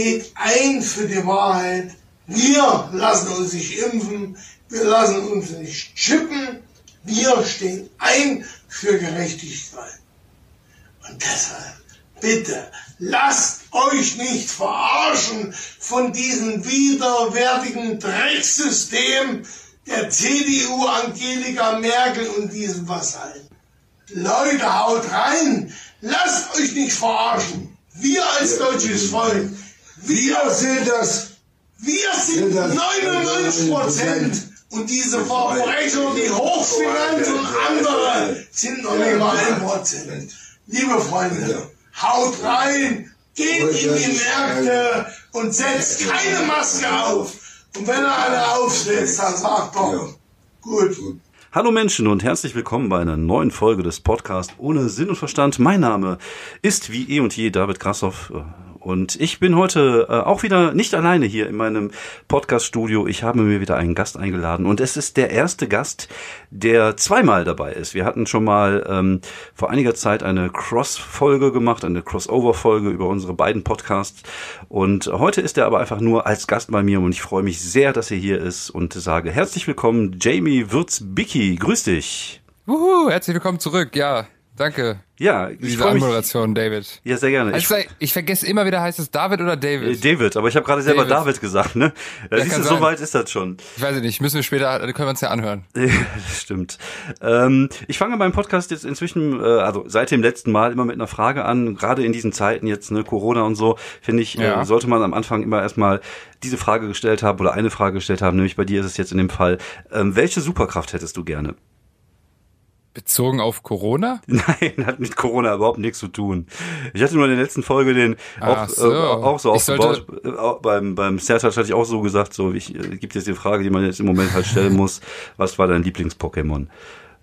steht ein für die Wahrheit. Wir lassen uns nicht impfen, wir lassen uns nicht chippen. Wir stehen ein für Gerechtigkeit. Und deshalb, bitte, lasst euch nicht verarschen von diesem widerwärtigen Drecksystem der CDU Angelika Merkel und diesem Vasallen. Leute, haut rein! Lasst euch nicht verarschen! Wir als deutsches Volk, wir sind das, wir sind 99 Prozent und diese Verbrecher, die Hochfinanz und andere, sind noch nicht mal ein Prozent. Liebe Freunde, haut rein, geht in die Märkte und setzt keine Maske auf. Und wenn er eine aufsetzt, dann sagt doch, gut. Hallo Menschen und herzlich willkommen bei einer neuen Folge des Podcasts ohne Sinn und Verstand. Mein Name ist wie eh und je David Krassoff und ich bin heute äh, auch wieder nicht alleine hier in meinem Podcast-Studio. Ich habe mir wieder einen Gast eingeladen und es ist der erste Gast, der zweimal dabei ist. Wir hatten schon mal ähm, vor einiger Zeit eine Cross-Folge gemacht, eine Crossover-Folge über unsere beiden Podcasts und heute ist er aber einfach nur als Gast bei mir und ich freue mich sehr, dass er hier ist und sage herzlich willkommen, Jamie Würz-Bicki. Grüß dich. Wuhu, herzlich willkommen zurück, ja. Danke. Ja, ich Diese Anmoderation, David. Ja, sehr gerne. Also, ich, ich, vergesse immer wieder, heißt es David oder David? Äh, David, aber ich habe gerade selber David. David gesagt, ne? Ja, siehst du, so weit ist das schon. Ich weiß nicht, müssen wir später, können wir uns ja anhören. das stimmt. Ähm, ich fange meinen Podcast jetzt inzwischen, äh, also seit dem letzten Mal immer mit einer Frage an. Gerade in diesen Zeiten jetzt, ne, Corona und so, finde ich, äh, ja. äh, sollte man am Anfang immer erstmal diese Frage gestellt haben oder eine Frage gestellt haben, nämlich bei dir ist es jetzt in dem Fall, ähm, welche Superkraft hättest du gerne? Bezogen auf Corona? Nein, hat mit Corona überhaupt nichts zu tun. Ich hatte nur in der letzten Folge den auch, so. Äh, auch so aufgebaut. Sollte... Äh, beim, beim Sertac hatte ich auch so gesagt, so, ich äh, gibt jetzt die Frage, die man jetzt im Moment halt stellen muss. Was war dein Lieblings-Pokémon?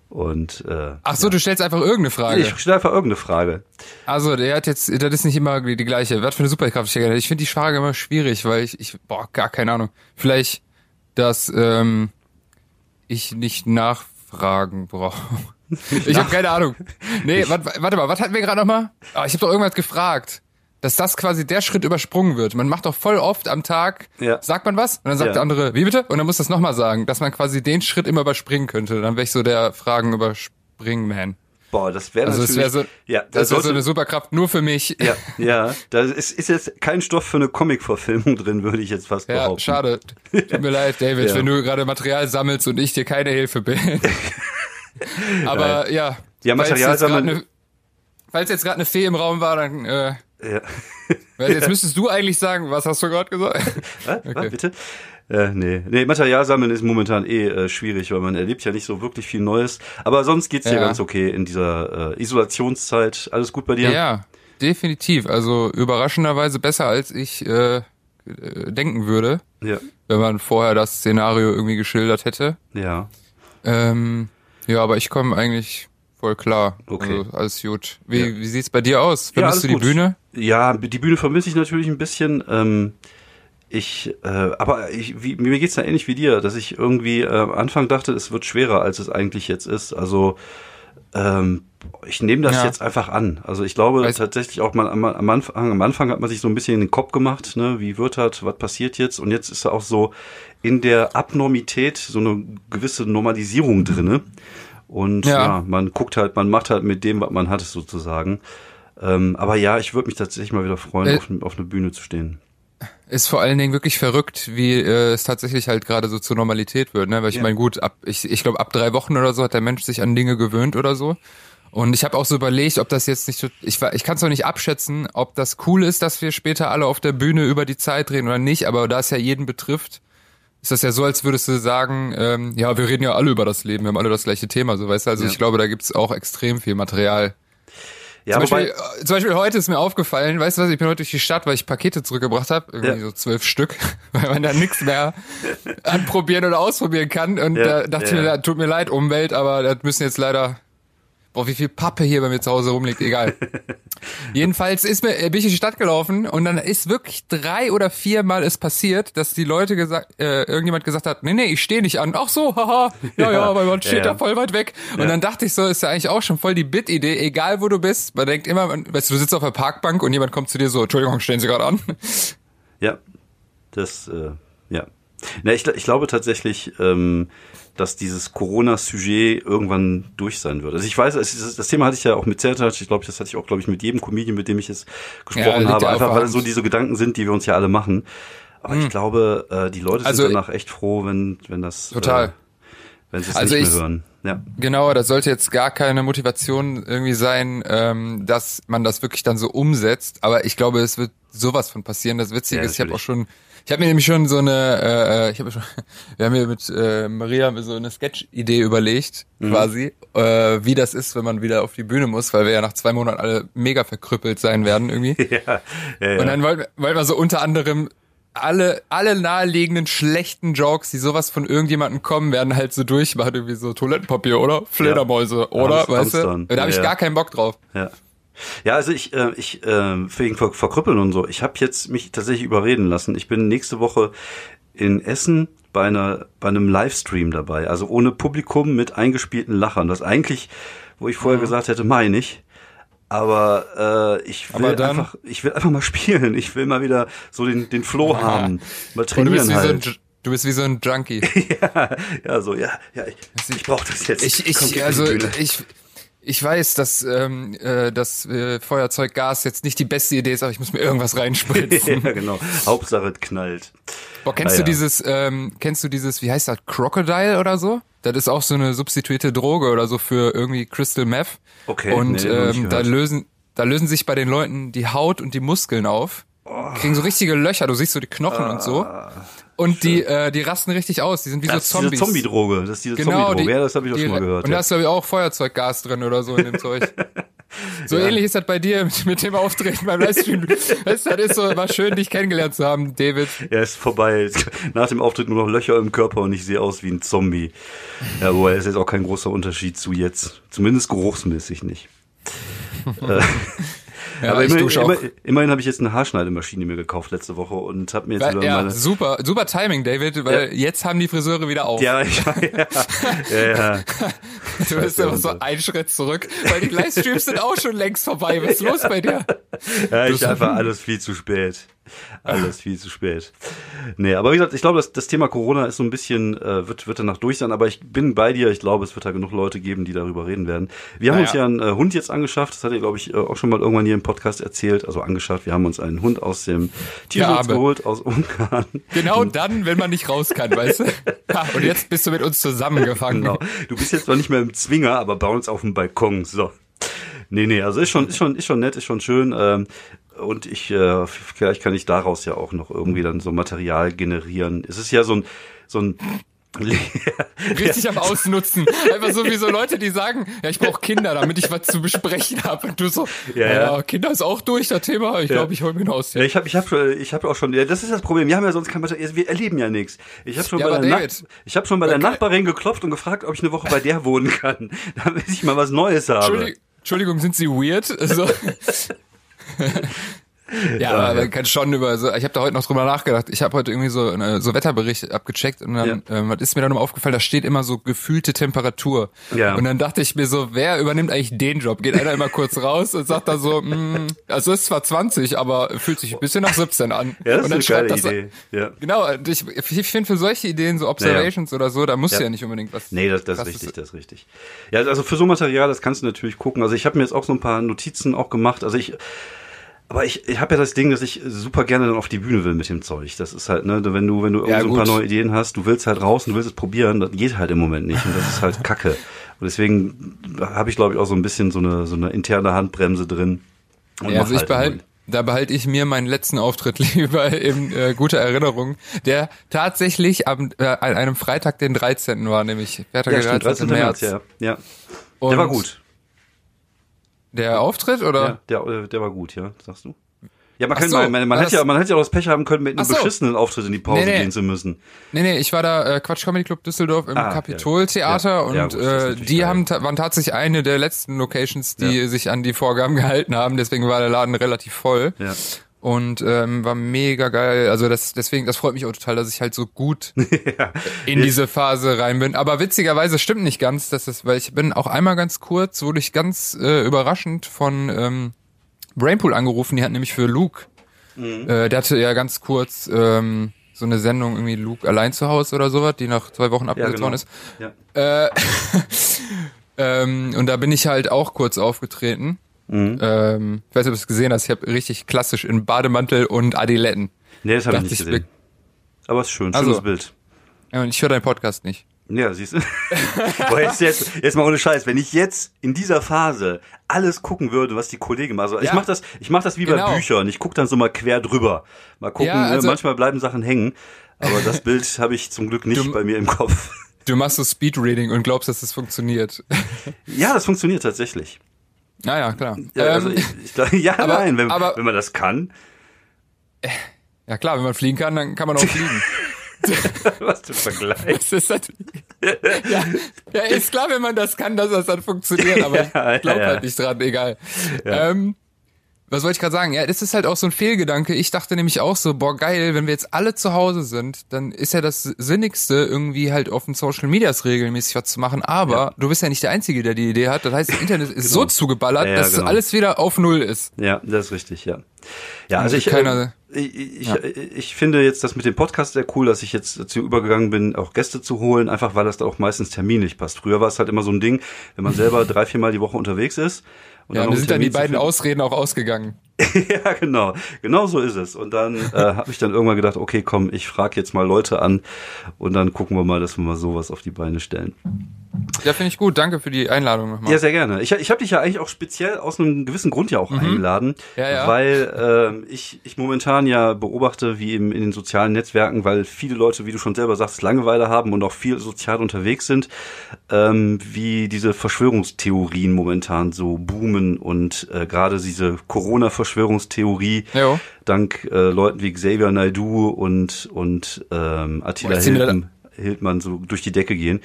Und äh, Ach so, ja. du stellst einfach irgendeine Frage. Ich stelle einfach irgendeine Frage. Also, der hat jetzt, das ist nicht immer die, die gleiche. Was für eine Superkraft ich Ich finde die Frage immer schwierig, weil ich, ich, boah, gar keine Ahnung. Vielleicht, dass ähm, ich nicht nachfragen brauche. Ich habe keine Ahnung. Nee, warte, warte mal, was hatten wir gerade nochmal? Ah, ich habe doch irgendwas gefragt. Dass das quasi der Schritt übersprungen wird. Man macht doch voll oft am Tag, ja. sagt man was, und dann sagt ja. der andere, wie bitte? Und dann muss das nochmal sagen, dass man quasi den Schritt immer überspringen könnte. Dann wäre ich so der Fragen überspringen Man. Boah, das wäre also natürlich. Das wäre so, ja, das, das wäre so eine Superkraft nur für mich. Ja, ja. Da ist, ist jetzt kein Stoff für eine Comic-Verfilmung drin, würde ich jetzt fast ja, behaupten. Schade. Tut mir leid, David, ja. wenn du gerade Material sammelst und ich dir keine Hilfe bin. Aber Nein. ja. Ja, Material sammeln. Falls jetzt gerade eine Fee im Raum war, dann äh, ja. jetzt müsstest du eigentlich sagen, was hast du gerade gesagt? Was? Okay. Was, bitte? Äh, nee. nee, Material sammeln ist momentan eh äh, schwierig, weil man erlebt ja nicht so wirklich viel Neues. Aber sonst geht's ja. dir ganz okay in dieser äh, Isolationszeit. Alles gut bei dir? Ja, definitiv. Also überraschenderweise besser, als ich äh, äh denken würde. Ja. Wenn man vorher das Szenario irgendwie geschildert hätte. Ja. Ähm, ja, aber ich komme eigentlich voll klar. Okay. Also alles gut. Wie, ja. wie sieht's bei dir aus? Vermisst ja, du die gut. Bühne? Ja, die Bühne vermisse ich natürlich ein bisschen. Ähm, ich, äh, aber ich, wie, mir geht's da ähnlich wie dir, dass ich irgendwie äh, am Anfang dachte, es wird schwerer, als es eigentlich jetzt ist. Also ähm, ich nehme das ja. jetzt einfach an. Also ich glaube Weiß tatsächlich auch mal am, am, Anfang, am Anfang hat man sich so ein bisschen in den Kopf gemacht, ne, wie wird das, was passiert jetzt? Und jetzt ist da auch so in der Abnormität so eine gewisse Normalisierung drinne. Und ja. ja. man guckt halt, man macht halt mit dem, was man hat, sozusagen. Ähm, aber ja, ich würde mich tatsächlich mal wieder freuen, äh, auf, auf eine Bühne zu stehen ist vor allen Dingen wirklich verrückt, wie äh, es tatsächlich halt gerade so zur Normalität wird, ne? Weil ich ja. meine, gut, ab ich, ich glaube ab drei Wochen oder so hat der Mensch sich an Dinge gewöhnt oder so. Und ich habe auch so überlegt, ob das jetzt nicht so, ich ich kann es noch nicht abschätzen, ob das cool ist, dass wir später alle auf der Bühne über die Zeit reden oder nicht, aber da es ja jeden betrifft, ist das ja so, als würdest du sagen, ähm, ja, wir reden ja alle über das Leben, wir haben alle das gleiche Thema, so weißt du. Also ja. ich glaube, da gibt's auch extrem viel Material. Ja, zum, Beispiel, äh, zum Beispiel heute ist mir aufgefallen, weißt du was, ich bin heute durch die Stadt, weil ich Pakete zurückgebracht habe, irgendwie ja. so zwölf Stück, weil man da nichts mehr anprobieren oder ausprobieren kann. Und ja, da dachte ich mir, tut mir leid, Umwelt, aber das müssen jetzt leider Boah, wie viel Pappe hier bei mir zu Hause rumliegt, egal. Jedenfalls ist mir, bin ich in die Stadt gelaufen und dann ist wirklich drei oder viermal es passiert, dass die Leute gesagt, äh, irgendjemand gesagt hat, nee, nee, ich stehe nicht an. Ach so, haha, ja, ja, weil man steht ja, ja. da voll weit weg. Und dann dachte ich so, ist ja eigentlich auch schon voll die Bit-Idee, egal wo du bist. Man denkt immer, weißt du, du sitzt auf der Parkbank und jemand kommt zu dir so, Entschuldigung, stehen Sie gerade an. Ja, das, äh, ja. Na, ich, ich glaube tatsächlich, ähm, dass dieses Corona-Sujet irgendwann durch sein wird. Also ich weiß, es, das Thema hatte ich ja auch mit Zertac, ich glaube, das hatte ich auch, glaube ich, mit jedem Comedian, mit dem ich es gesprochen Ja, habe, einfach weil es so diese Gedanken sind, die wir uns ja alle machen. Aber ich glaube, äh, die Leute sind Also- danach echt froh, wenn, wenn das, Total. Äh, wenn sie es Also nicht ich- mehr hören. Ja. Genau, das sollte jetzt gar keine Motivation irgendwie sein, ähm, dass man das wirklich dann so umsetzt. Aber ich glaube, es wird sowas von passieren. Das Witzige Ja, ist, ich habe auch schon, ich habe mir nämlich schon so eine, äh, ich habe schon, wir haben hier mit äh, Maria so eine Sketch-Idee überlegt, Mhm. quasi, äh, wie das ist, wenn man wieder auf die Bühne muss, weil wir ja nach zwei Monaten alle mega verkrüppelt sein werden irgendwie. Ja, ja, ja. Und dann wollten, wir- wollten wir so unter anderem alle, alle naheliegenden schlechten Jokes, die sowas von irgendjemandem kommen, werden halt so durchmachen, irgendwie so Toilettenpapier, oder? Fledermäuse, oder? Hamster- weißt du? Hamstern. Da habe ich Ja, gar ja. keinen Bock drauf. Ja. Ja, also ich, äh, ich äh, wegen Ver Verkrüppeln und so, ich habe jetzt mich tatsächlich überreden lassen. Ich bin nächste Woche in Essen bei einer bei einem Livestream dabei, also ohne Publikum mit eingespielten Lachern. Das eigentlich, wo ich Mhm. vorher gesagt hätte, meine ich. Aber äh, ich will Aber dann- einfach, ich will einfach mal spielen. Ich will mal wieder so den den Flow haben, mal Und du bist, trainieren wie so ein, halt. Du bist wie so ein Junkie. ja, ja, so ja, ja, ich, ich brauche das jetzt. Ich, ich, also ich, ich weiß, dass ähm, äh, das äh, Feuerzeuggas jetzt nicht die beste Idee ist, aber ich muss mir irgendwas reinspritzen. ja, genau. Hauptsache es knallt. Boah, kennst Ah, du ja. dieses, ähm, kennst du dieses, wie heißt das, Crocodile oder so? Das ist auch so eine substituierte Droge oder so für irgendwie Crystal Meth. Okay, Und nee, ähm, da lösen, da lösen sich bei den Leuten die Haut und die Muskeln auf. Kriegen so richtige Löcher, du siehst so die Knochen und so. Und die, äh, die rasten richtig aus, die sind wie Ah, Das so ist diese Zombies. Zombie-Droge. Das ist diese Genau, Zombie-Droge. die, Ja, das habe ich auch die, schon mal gehört. Und ja. da ist, glaube ich, auch Feuerzeuggas drin oder so in dem Zeug. So ähnlich ist das bei dir mit, mit dem Auftreten beim Livestream. Das, das ist so, war schön, dich kennengelernt zu haben, David. Ja, ist vorbei. Nach dem Auftritt nur noch Löcher im Körper und ich sehe aus wie ein Zombie. Ja, wobei ist jetzt auch kein großer Unterschied zu jetzt. Zumindest geruchsmäßig nicht. Ja, Aber ich immerhin, immer, immerhin habe ich jetzt eine Haarschneidemaschine mir gekauft letzte Woche und habe mir jetzt wieder ja, meine. super, super Timing, David, weil jetzt haben die Friseure wieder auf. Ja, ich, ja, ja, ja. du bist immer so einen Schritt zurück, weil die Livestreams sind auch schon längst vorbei. Was ist los bei dir? Ja, ich einfach alles viel zu spät. Alles viel zu spät. Nee, aber wie gesagt, ich glaube, das, das Thema Corona ist so ein bisschen, äh, wird, wird danach durch sein, aber ich bin bei dir. Ich glaube, es wird da genug Leute geben, die darüber reden werden. Wir haben Naja. uns ja einen äh, Hund jetzt angeschafft. Das hat ihr, glaube ich, äh, auch schon mal irgendwann hier im Podcast erzählt. Also angeschafft. Wir haben uns einen Hund aus dem Tierschutz Arme. geholt, aus Ungarn. Genau dann, wenn man nicht raus kann, weißt du? Ha, und jetzt bist du mit uns zusammengefangen. Genau. Du bist jetzt noch nicht mehr im Zwinger, aber bei uns auf dem Balkon. So. Nee, nee, also ist schon, ist schon, ist schon nett, ist schon schön. Ähm, und ich, äh, vielleicht kann ich daraus ja auch noch irgendwie dann so Material generieren. Es ist ja so ein, so ein Richtig am Ausnutzen. Einfach so wie so Leute, die sagen, ja, ich brauche Kinder, damit ich was zu besprechen habe. Und du so, Ja, ja, ja. Kinder ist auch durch, das Thema. Ich glaube, ich hol mir ein Ja, Haustier. ich habe ich hab, ich hab auch schon, ja, das ist das Problem. Wir haben ja sonst kein Material, wir erleben ja nichts. Ich habe schon, Ja, bei aber der David, Nach- ich hab schon bei der. Nachbarin geklopft und gefragt, ob ich eine Woche bei der wohnen kann, damit ich mal was Neues habe. Entschuldigung, Entschuldigung, sind Sie weird? So. Ja, aber man kann schon über so, ich habe da heute noch drüber nachgedacht. Ich habe heute irgendwie so so Wetterbericht abgecheckt und dann ähm, was ist mir dann aufgefallen, da steht immer so gefühlte Temperatur. Ja. Und dann dachte ich mir so, wer übernimmt eigentlich den Job? Geht einer immer kurz raus und sagt da so, mm, also es ist zwar 20, aber fühlt sich ein bisschen nach 17 an. Ja, das und dann ist eine geile schreibt Idee. Ja. Genau, ich, ich finde für solche Ideen, so Observations oder so, da muss ja. Ja. ja nicht unbedingt was. Nee, das, das ist richtig, das ist richtig. Ja, also für so Material, das kannst du natürlich gucken. Also ich habe mir jetzt auch so ein paar Notizen auch gemacht. Also ich, aber ich, ich habe ja das Ding, dass ich super gerne dann auf die Bühne will mit dem Zeug. Das ist halt, ne, wenn du, wenn du Ja, irgend so ein paar neue Ideen hast, du willst halt raus und du willst es probieren, das geht halt im Moment nicht. Und das ist halt Kacke. Und deswegen habe ich, glaube ich, auch so ein bisschen so eine, so eine interne Handbremse drin. Und Ja, also ich halt behalte, da behalte ich mir meinen letzten Auftritt lieber in äh, guter Erinnerung, der tatsächlich am, äh, an einem Freitag, den 13. war, nämlich Freitag, ja, der stimmt, 13. 13. März. März, ja. ja. Und Der war gut. Der Auftritt oder? Ja, der, äh, der war gut, ja, sagst du? Ja, man, kann, so, man, man, hätte ja, man hätte ja auch das Pech haben können, mit einem so. beschissenen Auftritt in die Pause Nee, nee. gehen zu müssen. Nee, nee, ich war da äh, Quatsch Comedy Club Düsseldorf im Ah, Kapitoltheater ja. Ja, und gut, das ist äh, die geil. haben waren tatsächlich eine der letzten Locations, die sich an die Vorgaben gehalten haben, deswegen war der Laden relativ voll. Ja. Und ähm, war mega geil. Also das deswegen, das freut mich auch total, dass ich halt so gut in diese Phase rein bin. Aber witzigerweise stimmt nicht ganz, dass das, weil ich bin auch einmal ganz kurz, wurde ich ganz äh, überraschend von ähm, Brainpool angerufen. Die hat nämlich für Luke Mhm. Äh, der hatte ja ganz kurz ähm, so eine Sendung irgendwie Luke allein zu Hause oder sowas, die nach zwei Wochen abgesetzt worden ist. Ja. Äh, ähm, und da bin ich halt auch kurz aufgetreten. Mhm. Ähm, ich weiß nicht, ob du es gesehen hast. Ich habe richtig klassisch in Bademantel und Adiletten. Nee, das habe ich nicht ich, gesehen. Aber es ist schön, Also- schönes Bild. Ja, und ich höre deinen Podcast nicht. Ja, siehst du? Boah, jetzt, jetzt, jetzt mal ohne Scheiß. Wenn ich jetzt in dieser Phase alles gucken würde, was die Kollegen machen. Also ich Ja. mach das, ich mach das wie Genau. bei Büchern. Ich guck dann so mal quer drüber. Mal gucken, Ja, also- äh, manchmal bleiben Sachen hängen. Aber das Bild habe ich zum Glück nicht Du- bei mir im Kopf. Du machst so Speedreading und glaubst, dass es funktioniert. Ja, das funktioniert tatsächlich. Naja, klar. Ja, also ähm, ich, ich, glaub- ja aber- nein, wenn, aber- wenn man das kann. ja klar, wenn man fliegen kann, dann kann man auch fliegen. Was für ein Vergleich. Das ist natürlich, ja, ja, ist klar, wenn man das kann, dass das dann funktioniert, aber ich Ja, ja, glaube ja. halt nicht dran, egal. Ähm, was wollte ich gerade sagen? Ja, das ist halt auch so ein Fehlgedanke. Ich dachte nämlich auch so, boah, geil, wenn wir jetzt alle zu Hause sind, dann ist ja das Sinnigste, irgendwie halt auf den Social Medias regelmäßig was zu machen. Aber du bist ja nicht der Einzige, der die Idee hat. Das heißt, das Internet ist so zugeballert, Genau. Ja, ja, dass genau. alles wieder auf Null ist. Ja, das ist richtig, ja. Ja, also ich, Keiner- äh, ich, ich, ich finde jetzt das mit dem Podcast sehr cool, dass ich jetzt dazu übergegangen bin, auch Gäste zu holen, einfach weil das da auch meistens terminlich passt. Früher war es halt immer so ein Ding, wenn man selber drei, viermal die Woche unterwegs ist. Und Ja, einen sind dann die beiden. Ausreden auch ausgegangen. ja, genau. Genau so ist es. Und dann äh, habe ich dann irgendwann gedacht, okay, komm, ich frage jetzt mal Leute an und dann gucken wir mal, dass wir mal sowas auf die Beine stellen. Ja, finde ich gut. Danke für die Einladung nochmal. Ja, sehr gerne. Ich, ich habe dich ja eigentlich auch speziell aus einem gewissen Grund ja auch eingeladen, Mhm. Ja, ja. weil ähm, ich, ich momentan ja beobachte, wie im, in den sozialen Netzwerken, weil viele Leute, wie du schon selber sagst, Langeweile haben und auch viel sozial unterwegs sind, ähm, wie diese Verschwörungstheorien momentan so boomen und äh, gerade diese Corona-Verschwörungstheorie Jo. dank äh, Leuten wie Xavier Naidoo und, und ähm, Attila da- Hildmann, Hildmann so durch die Decke gehen.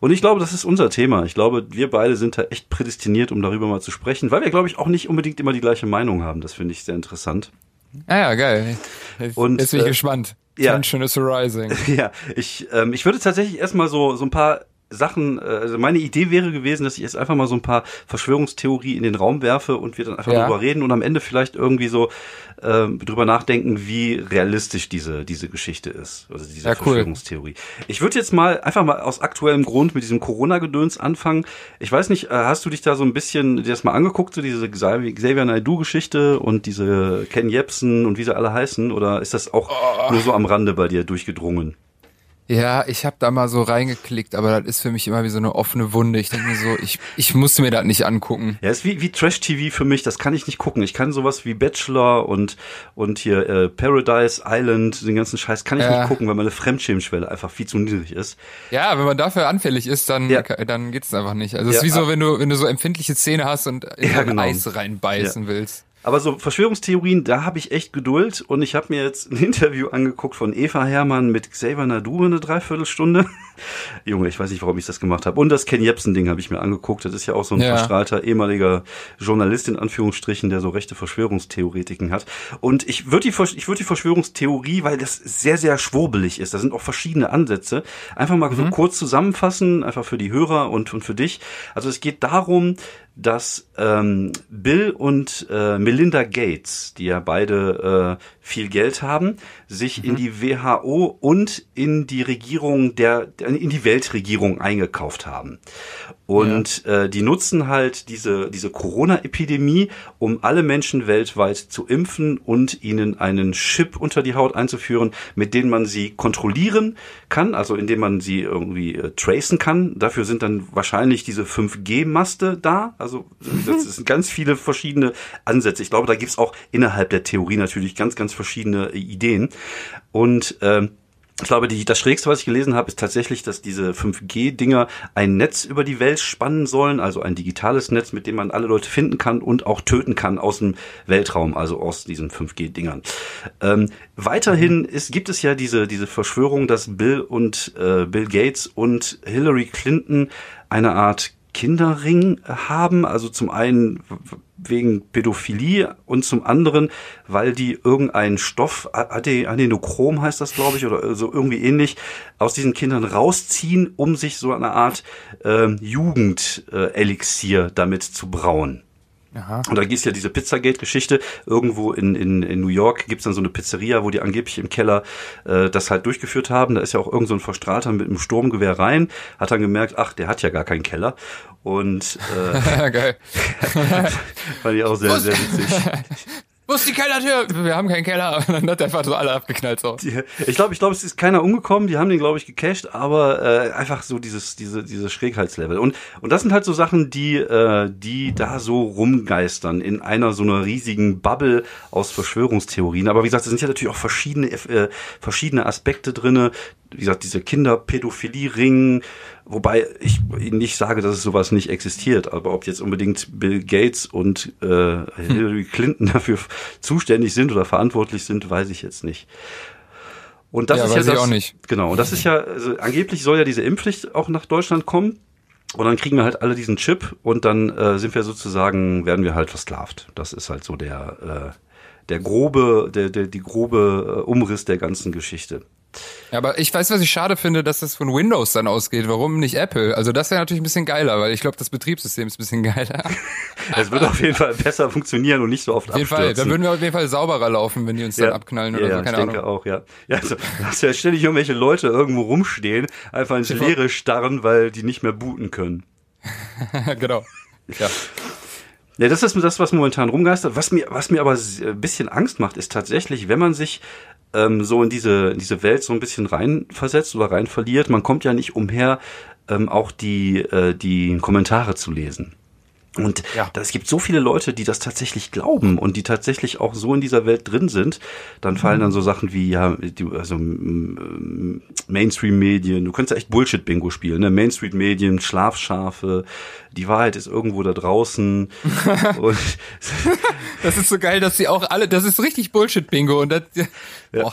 Und ich glaube, das ist unser Thema. Ich glaube, wir beide sind da echt prädestiniert, um darüber mal zu sprechen, weil wir, glaube ich, auch nicht unbedingt immer die gleiche Meinung haben. Das finde ich sehr interessant. Ah ja, geil. Und, Jetzt bin ich äh, gespannt. ja. Tension is arising. Ja, ich, ähm, ich würde tatsächlich erstmal so, so ein paar Sachen, äh, also meine Idee wäre gewesen, dass ich jetzt einfach mal so ein paar Verschwörungstheorie in den Raum werfe und wir dann einfach Ja. drüber reden und am Ende vielleicht irgendwie so ähm, drüber nachdenken, wie realistisch diese, diese Geschichte ist, also diese Ja, cool. Verschwörungstheorie. Ich würde jetzt mal einfach mal aus aktuellem Grund mit diesem Corona-Gedöns anfangen. Ich weiß nicht, äh, hast du dich da so ein bisschen dir das mal angeguckt, so diese Xavier Xavier Naidoo-Geschichte und diese Ken Jebsen und wie sie alle heißen, oder ist das auch Oh. nur so am Rande bei dir durchgedrungen? Ja, ich habe da mal so reingeklickt, aber das ist für mich immer wie so eine offene Wunde. Ich denke mir so, ich, ich musste mir das nicht angucken. Ja, ist wie, wie Trash-TV für mich, das kann ich nicht gucken. Ich kann sowas wie Bachelor und, und hier äh, Paradise Island, den ganzen Scheiß kann ich Ja. nicht gucken, weil meine Fremdschämschwelle einfach viel zu niedrig ist. Ja, wenn man dafür anfällig ist, dann, Ja. dann geht's einfach nicht. Also es Ja, ist wie so, ah. wenn du, wenn du so empfindliche Zähne hast und in Ja, genau. Eis reinbeißen willst. Aber so Verschwörungstheorien, da habe ich echt Geduld und ich habe mir jetzt ein Interview angeguckt von Eva Hermann mit Xavier Nadu eine Dreiviertelstunde. Junge, ich weiß nicht, warum ich das gemacht habe. Und das Ken Jebsen-Ding habe ich mir angeguckt. Das ist ja auch so ein Ja. verstrahlter ehemaliger Journalist in Anführungsstrichen, der so rechte Verschwörungstheoretiken hat. Und ich würde die, Versch- ich würde die Verschwörungstheorie, weil das sehr, sehr schwurbelig ist, da sind auch verschiedene Ansätze, einfach mal so kurz zusammenfassen, einfach für die Hörer und, und für dich. Also es geht darum, dass ähm, Bill und äh, Melinda Gates, die ja beide äh, viel Geld haben, sich in die WHO und in die Regierung der in die Weltregierung eingekauft haben. Und äh, die nutzen halt diese diese Corona-Epidemie, um alle Menschen weltweit zu impfen und ihnen einen Chip unter die Haut einzuführen, mit dem man sie kontrollieren kann, also indem man sie irgendwie äh, tracen kann. Dafür sind dann wahrscheinlich diese 5G-Maste da. Also das sind ganz viele verschiedene Ansätze. Ich glaube, da gibt's auch innerhalb der Theorie natürlich ganz, ganz verschiedene äh, Ideen. Und ähm, ich glaube, die, das Schrägste, was ich gelesen habe, ist tatsächlich, dass diese 5G-Dinger ein Netz über die Welt spannen sollen, also ein digitales Netz, mit dem man alle Leute finden kann und auch töten kann aus dem Weltraum, also aus diesen 5G-Dingern. Ähm, weiterhin ist, gibt es ja diese, diese Verschwörung, dass Bill und äh, Bill Gates und Hillary Clinton eine Art Kinderring haben, also zum einen wegen Pädophilie und zum anderen, weil die irgendeinen Stoff, Ade- Adenochrom heißt das, glaube ich, oder so irgendwie ähnlich, aus diesen Kindern rausziehen, um sich so eine Art ähm, Jugendelixier damit zu brauen. Aha. Und da gehst ja diese Pizzagate-Geschichte. Irgendwo in, in, in New York gibt's dann so eine Pizzeria, wo die angeblich im Keller äh, das halt durchgeführt haben. Da ist ja auch irgend so ein Verstrahler mit einem Sturmgewehr rein, hat dann gemerkt, ach, der hat ja gar keinen Keller. Und äh, Geil. fand ich auch sehr, sehr witzig. Wo ist die Kellertür? Wir haben keinen Keller. Und dann hat der einfach so alle abgeknallt. So. Die, ich glaube, ich glaube, es ist keiner umgekommen. Die haben den, glaube ich, gecached, aber äh, einfach so dieses, diese, diese Schrägheitslevel. Und und das sind halt so Sachen, die, äh, die da so rumgeistern in einer so einer riesigen Bubble aus Verschwörungstheorien. Aber wie gesagt, es sind ja natürlich auch verschiedene, äh, verschiedene Aspekte drinne. Wie gesagt, diese Kinderpädophilie-Ring, Wobei ich nicht sage, dass es sowas nicht existiert, aber ob jetzt unbedingt Bill Gates und äh, Hillary Clinton dafür zuständig sind oder verantwortlich sind, weiß ich jetzt nicht. Und das ja, ist ja das, auch nicht. Genau, und das ist ja, also angeblich soll ja diese Impfpflicht auch nach Deutschland kommen. Und dann kriegen wir halt alle diesen Chip und dann äh, sind wir sozusagen, werden wir halt versklavt. Das ist halt so der, äh, der grobe, der, der, die grobe äh, Umriss der ganzen Geschichte. Ja, aber ich weiß, was ich schade finde, dass das von Windows dann ausgeht. Warum nicht Apple? Also das wäre natürlich ein bisschen geiler, weil ich glaube, das Betriebssystem ist ein bisschen geiler. Es wird auf jeden Fall besser funktionieren und nicht so oft Auf jeden abstürzen. Fall, dann würden wir auf jeden Fall sauberer laufen, wenn die uns ja. dann abknallen oder ja, so, keine ich Ahnung. denke auch, ja. Ja, also, du hast ja ständig irgendwelche Leute irgendwo rumstehen, einfach ins Leere starren, weil die nicht mehr booten können. genau. Ja. Ja, das ist das, was momentan rumgeistert. Was mir, was mir aber ein bisschen Angst macht, ist tatsächlich, wenn man sich ähm, so in diese, in diese Welt so ein bisschen reinversetzt oder rein verliert, man kommt ja nicht umher, ähm, auch die, äh, die Kommentare zu lesen. Und ja. es gibt so viele Leute, die das tatsächlich glauben und die tatsächlich auch so in dieser Welt drin sind. Dann fallen mhm. dann so Sachen wie, ja, also Mainstream-Medien, du könntest ja echt Bullshit-Bingo spielen, ne? Mainstream-Medien, Schlafschafe, die Wahrheit ist irgendwo da draußen. und das ist so geil, dass sie auch alle, das ist richtig Bullshit-Bingo und das, ja.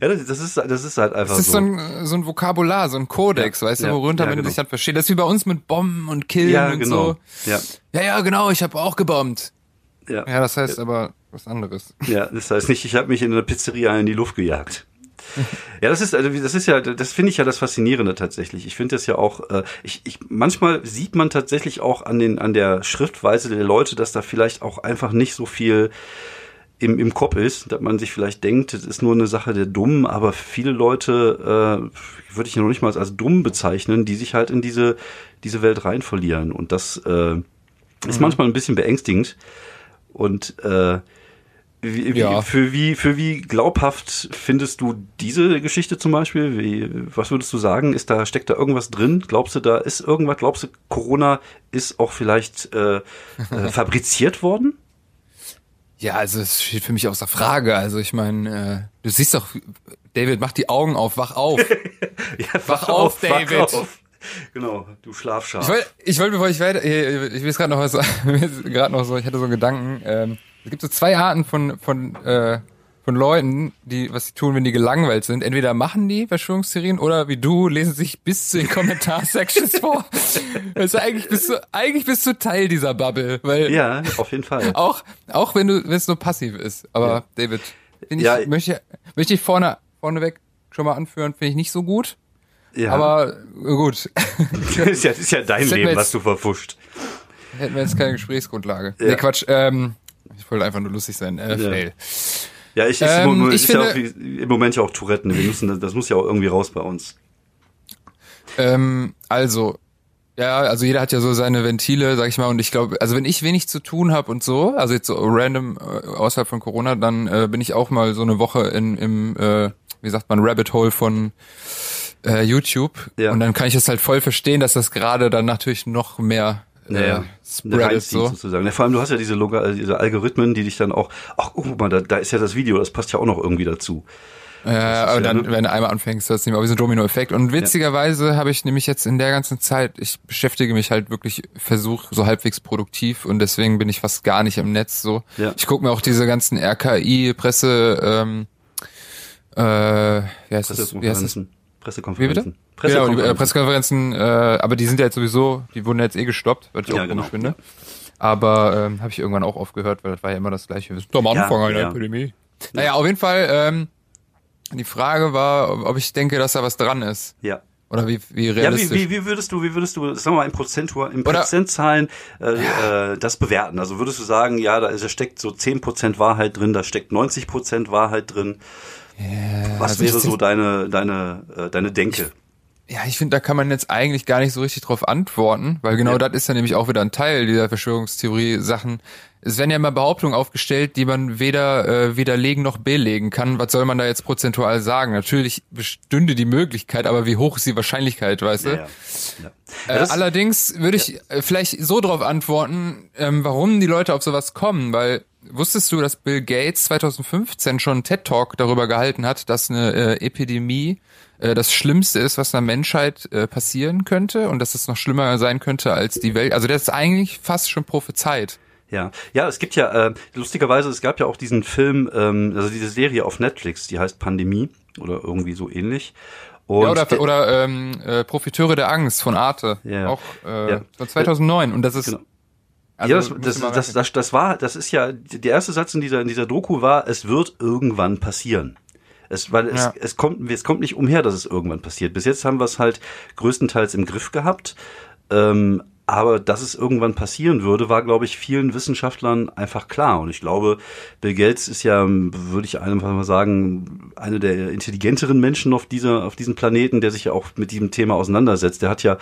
Ja, das, das, ist, das ist halt einfach so. Das ist so ein, so ein Vokabular, so ein Kodex, ja, weißt du, worunter ja, man genau. sich dann versteht. Das ist wie bei uns mit Bomben und Killen ja, und genau. so. Ja. ja, ja, genau, ich habe auch gebombt. Ja. ja, das heißt aber was anderes. Ja, das heißt nicht, ich habe mich in einer Pizzeria in die Luft gejagt. Ja, das ist also das ist ja das finde ich ja das faszinierende tatsächlich. Ich finde das ja auch äh, ich, ich manchmal sieht man tatsächlich auch an den an der Schriftweise der Leute, dass da vielleicht auch einfach nicht so viel im, im Kopf ist, dass man sich vielleicht denkt, es ist nur eine Sache der Dummen, aber viele Leute äh, würde ich ja noch nicht mal als dumm bezeichnen, die sich halt in diese, diese Welt rein verlieren. Und das äh, ist mhm. manchmal ein bisschen beängstigend. Und äh, wie, wie, ja. für, wie, für wie glaubhaft findest du diese Geschichte zum Beispiel? Wie, was würdest du sagen? Ist da, steckt da irgendwas drin? Glaubst du, da ist irgendwas? Glaubst du, Corona ist auch vielleicht äh, äh, fabriziert worden? Ja, also es steht für mich außer Frage. Also ich meine, äh, du siehst doch, David, mach die Augen auf, wach auf. ja, wach, wach auf, auf, David. Wach auf. Genau, du Schlafschaf. Ich wollte, ich wollte, bevor ich weiter, ich will es gerade noch was, gerade noch so, ich hatte so einen Gedanken. Ähm, es gibt so zwei Arten von von äh, von Leuten, die, was sie tun, wenn die gelangweilt sind. Entweder machen die Verschwörungstheorien oder wie du, lesen sich bis zu den Kommentarsections vor. Also eigentlich bist du, eigentlich bist du Teil dieser Bubble, weil. Ja, auf jeden Fall. Auch, auch wenn du, wenn es nur passiv ist. Aber ja. David, ich, ja. möchte, möchte ich vorne, vorneweg schon mal anführen, finde ich nicht so gut. Ja. Aber gut. das, ist ja, ist ja dein Leben, jetzt, was du verfuscht. Hätten wir jetzt keine Gesprächsgrundlage. Ja. Nee, Quatsch. Ähm, ich wollte einfach nur lustig sein. Äh, ja. Fail. Ja, ich, ich, ähm, ich finde, ja auch, im Moment ja auch Tourette. Wir müssen, das muss ja auch irgendwie raus bei uns. Ähm, also, ja, also jeder hat ja so seine Ventile, sag ich mal, und ich glaube, also wenn ich wenig zu tun habe und so, also jetzt so random äh, außerhalb von Corona, dann äh, bin ich auch mal so eine Woche in im, äh, wie sagt man, Rabbit Hole von äh, YouTube. Ja. Und dann kann ich es halt voll verstehen, dass das gerade dann natürlich noch mehr naja, äh, so. sozusagen. Ja, vor allem, du hast ja diese, Log äh, diese Algorithmen, die dich dann auch, ach, guck mal, da, da ist ja das Video, das passt ja auch noch irgendwie dazu. Ja, aber ja, dann, ne? wenn du einmal anfängst, das ist nicht mehr wie so ein Domino-Effekt. Und witzigerweise ja. habe ich nämlich jetzt in der ganzen Zeit, ich beschäftige mich halt wirklich, versuch so halbwegs produktiv und deswegen bin ich fast gar nicht im Netz so. Ja. Ich gucke mir auch diese ganzen RKI-Presse, ähm, äh, wie heißt das? Wie heißt das? Pressekonferenzen. Pressekonferenzen. Genau, die, äh, Pressekonferenzen, äh, aber die sind ja jetzt sowieso, die wurden jetzt eh gestoppt, was ich ja, auch genau. finde. Aber ähm, habe ich irgendwann auch aufgehört, weil das war ja immer das gleiche. Wir sind am Anfang ja, einer ja. Epidemie. Naja, auf jeden Fall, ähm, die Frage war, ob ich denke, dass da was dran ist. Ja. Oder wie, wie Ja, wie, realistisch? wie, wie würdest du, wie würdest du, sagen wir mal, in Prozentual, in Oder- Prozentzahlen äh, äh, das bewerten? Also würdest du sagen, ja, da, ist, da steckt so 10% Wahrheit drin, da steckt 90% Wahrheit drin. Was also wäre so deine, deine, äh, deine Denke? Ja, ich finde, da kann man jetzt eigentlich gar nicht so richtig drauf antworten, weil genau Ja. das ist ja nämlich auch wieder ein Teil dieser Verschwörungstheorie-Sachen. Es werden ja immer Behauptungen aufgestellt, die man weder äh, widerlegen noch belegen kann. Was soll man da jetzt prozentual sagen? Natürlich bestünde die Möglichkeit, aber wie hoch ist die Wahrscheinlichkeit, weißt du? Ja, ja. Ja. Ja, Äh, allerdings würde ich äh, vielleicht so drauf antworten, ähm, warum die Leute auf sowas kommen, weil wusstest du, dass Bill Gates 2015 schon einen TED Talk darüber gehalten hat, dass eine äh, Epidemie äh, das Schlimmste ist, was einer Menschheit äh, passieren könnte und dass es noch schlimmer sein könnte als die Welt. Also das ist eigentlich fast schon prophezeit. Ja, ja, es gibt ja, äh, lustigerweise, es gab ja auch diesen Film, ähm, also diese Serie auf Netflix, die heißt Pandemie oder irgendwie so ähnlich. Und Ja, oder der- oder ähm, äh, Profiteure der Angst von Arte, Ja. auch äh, Ja. von 2009 und das ist Genau. Also, ja, das, das, das, das, das war, das ist ja, der erste Satz in dieser, in dieser Doku war, es wird irgendwann passieren. Es, weil es, Ja. es kommt, es kommt nicht umher, dass es irgendwann passiert. Bis jetzt haben wir es halt größtenteils im Griff gehabt. Ähm, aber dass es irgendwann passieren würde, war, glaube ich, vielen Wissenschaftlern einfach klar. Und ich glaube, Bill Gates ist ja, würde ich einfach mal sagen, einer der intelligenteren Menschen auf dieser, auf diesem Planeten, der sich ja auch mit diesem Thema auseinandersetzt. Der hat ja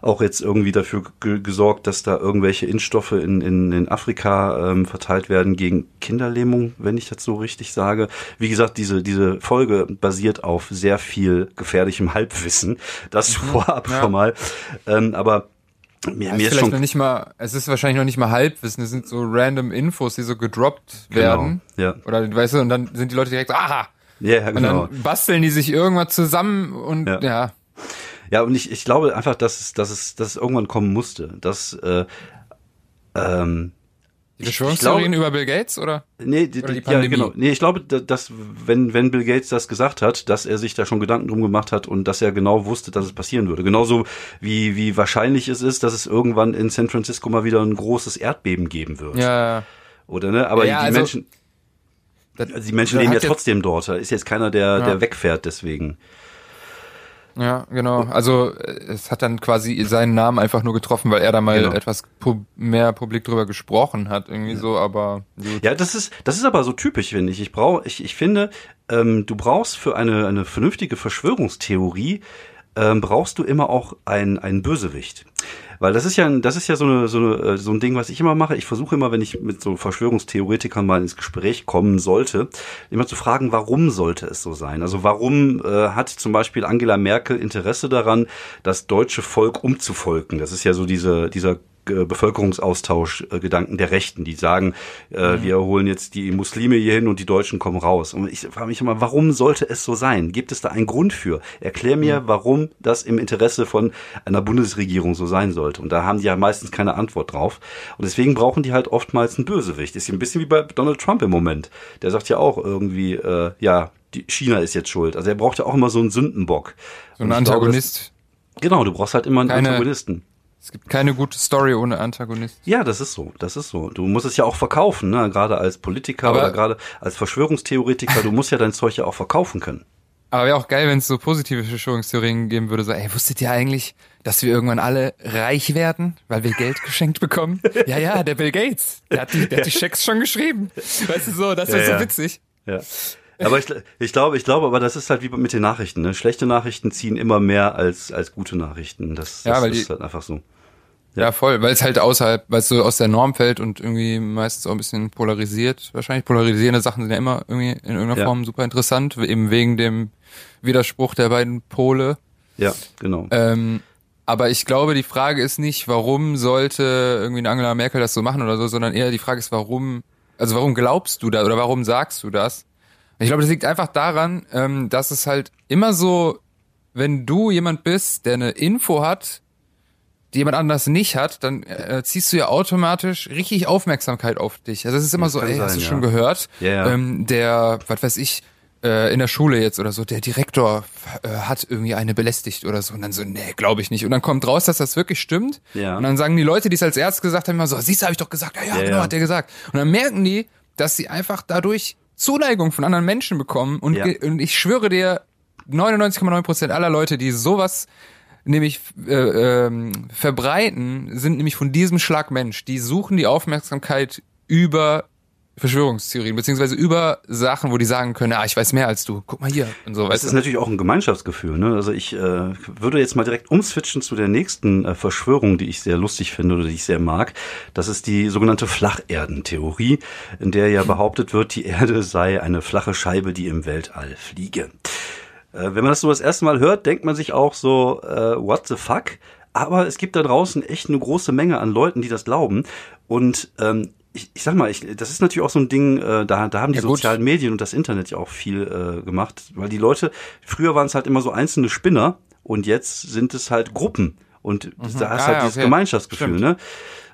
auch jetzt irgendwie dafür ge gesorgt, dass da irgendwelche Impfstoffe in, in, in Afrika ähm, verteilt werden gegen Kinderlähmung, wenn ich das so richtig sage. Wie gesagt, diese, diese Folge basiert auf sehr viel gefährlichem Halbwissen. Das vorab ja. schon mal. Ähm, aber mir, mir ist vielleicht schon noch nicht mal, es ist wahrscheinlich noch nicht mal Halbwissen, es sind so random Infos, die so gedroppt werden. Genau, ja. Oder weißt du, und dann sind die Leute direkt so, aha! Ja, Und genau. dann basteln die sich irgendwann zusammen und Ja. ja. Ja, und ich, ich glaube einfach, dass es, dass es, dass es irgendwann kommen musste. Dass, äh, ähm, Die Verschwörungstheorien über Bill Gates, oder? Nee, die, Oder die ja, genau. Nee, ich glaube, da- dass wenn wenn Bill Gates das gesagt hat, dass er sich da schon Gedanken drum gemacht hat und dass er genau wusste, dass es passieren würde. Genauso wie wie wahrscheinlich es ist, dass es irgendwann in San Francisco mal wieder ein großes Erdbeben geben wird. Ja, Oder ne? Aber Ja, die also- Menschen das, die Menschen leben ja trotzdem dort. Da ist jetzt keiner, der Ja. der wegfährt deswegen. Ja, genau. Also äh, es hat dann quasi seinen Namen einfach nur getroffen, weil er da mal Genau. etwas pu mehr publik drüber gesprochen hat, irgendwie so, aber gut. Ja, das ist, das ist aber so typisch, finde ich. Ich brauche, ich, ich finde, ähm, du brauchst für eine, eine vernünftige Verschwörungstheorie, ähm, brauchst du immer auch ein, einen Bösewicht. Weil das ist ja, das ist ja so, eine, so, eine, äh, so ein Ding, was ich immer mache. Ich versuche immer, wenn ich mit so Verschwörungstheoretikern mal ins Gespräch kommen sollte, immer zu fragen, warum sollte es so sein? Also warum äh, hat zum Beispiel Angela Merkel Interesse daran, das deutsche Volk umzuvolken? Das ist ja so diese, dieser Bevölkerungsaustausch-Gedanken der Rechten, die sagen, äh, wir holen jetzt die Muslime hier hin und die Deutschen kommen raus. Und ich frage mich immer, warum sollte es so sein? Gibt es da einen Grund für? Erklär mir, warum das im Interesse von einer Bundesregierung so sein sollte. Und da haben die ja meistens keine Antwort drauf. Und deswegen brauchen die halt oftmals einen Bösewicht. Ist ja ein bisschen wie bei Donald Trump im Moment. Der sagt ja auch irgendwie, äh, ja, die China ist jetzt schuld. Also er braucht ja auch immer so einen Sündenbock. So ein Und ich glaube, Antagonist. das- Genau, du brauchst halt immer einen Keine- Antagonisten. Es gibt keine gute Story ohne Antagonist. Ja, das ist so, das ist so. Du musst es ja auch verkaufen, ne? gerade als Politiker Aber- oder gerade als Verschwörungstheoretiker. Du musst ja dein Zeug ja auch verkaufen können. Aber wäre auch geil, wenn es so positive Verschwörungstheorien geben würde, so, ey, wusstet ihr eigentlich, dass wir irgendwann alle reich werden, weil wir Geld geschenkt bekommen? Ja, ja, der Bill Gates, der hat die, der hat die Schecks schon geschrieben. Weißt du so, das wäre Ja, so ja. witzig. Ja. Aber ich, ich glaube, ich glaube, aber das ist halt wie mit den Nachrichten. Ne? Schlechte Nachrichten ziehen immer mehr als als gute Nachrichten. Das, Ja, das weil ist die- halt einfach so. Ja, voll, weil es halt außerhalb, weil es so aus der Norm fällt und irgendwie meistens auch ein bisschen polarisiert. Wahrscheinlich polarisierende Sachen sind ja immer irgendwie in irgendeiner Ja. Form super interessant, eben wegen dem Widerspruch der beiden Pole. Ja, genau. Ähm, aber ich glaube, die Frage ist nicht, warum sollte irgendwie eine Angela Merkel das so machen oder so, sondern eher die Frage ist, warum, also warum glaubst du das oder warum sagst du das? Ich glaube, das liegt einfach daran, ähm, dass es halt immer so, wenn du jemand bist, der eine Info hat, jemand anders nicht hat, dann äh, ziehst du ja automatisch richtig Aufmerksamkeit auf dich. Also es ist immer Das so, ey, hast sein, du ja. schon gehört? Ja. Ähm, der, was weiß ich, äh, in der Schule jetzt oder so, der Direktor äh, hat irgendwie eine belästigt oder so. Und dann so, nee, glaube ich nicht. Und dann kommt raus, dass das wirklich stimmt. Ja. Und dann sagen die Leute, die es als Ärzte gesagt haben, immer so, siehst du, habe ich doch gesagt. Ja, ja, Ja, genau, ja. hat der gesagt. Und dann merken die, dass sie einfach dadurch Zuneigung von anderen Menschen bekommen. Und, Ja. und ich schwöre dir, 99,9 Prozent aller Leute, die sowas nämlich äh, ähm, verbreiten, sind nämlich von diesem Schlag Mensch. Die suchen die Aufmerksamkeit über Verschwörungstheorien, beziehungsweise über Sachen, wo die sagen können, ah, ich weiß mehr als du, guck mal hier und so. Das ist natürlich auch ein Gemeinschaftsgefühl. Ne? Also ich äh, würde jetzt mal direkt umswitchen zu der nächsten äh, Verschwörung, die ich sehr lustig finde oder die ich sehr mag. Das ist die sogenannte Flacherdentheorie, in der ja behauptet wird, die Erde sei eine flache Scheibe, die im Weltall fliege. Äh, wenn man das so das erste Mal hört, denkt man sich auch so, äh, what the fuck? Aber es gibt da draußen echt eine große Menge an Leuten, die das glauben. Und ähm, ich, ich sag mal, ich, das ist natürlich auch so ein Ding, äh, da, da haben die ja, sozialen Medien und das Internet ja auch viel äh, gemacht, weil die Leute, früher waren es halt immer so einzelne Spinner und jetzt sind es halt Gruppen und mhm. da hast ah, halt ja, dieses okay. Gemeinschaftsgefühl, Stimmt. ne?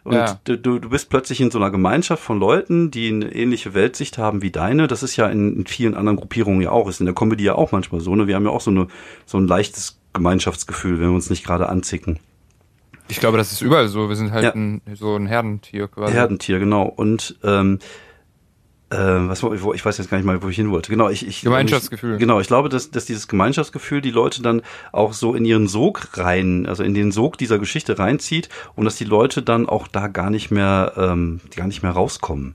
Und ja. du, du bist plötzlich in so einer Gemeinschaft von Leuten, die eine ähnliche Weltsicht haben wie deine. Das ist ja in, in vielen anderen Gruppierungen ja auch, ist in der Comedy ja auch manchmal so, ne? Wir haben ja auch so eine, so ein leichtes Gemeinschaftsgefühl, wenn wir uns nicht gerade anzicken. Ich glaube, das ist überall so. Wir sind halt ja. ein, so ein Herdentier quasi. Herdentier, genau. Und ähm, äh, was wo, ich weiß jetzt gar nicht mal, wo ich hin wollte. Genau, ich, ich Gemeinschaftsgefühl. Ich, genau, ich glaube, dass, dass dieses Gemeinschaftsgefühl die Leute dann auch so in ihren Sog rein, also in den Sog dieser Geschichte reinzieht und dass die Leute dann auch da gar nicht mehr, ähm, gar nicht mehr rauskommen.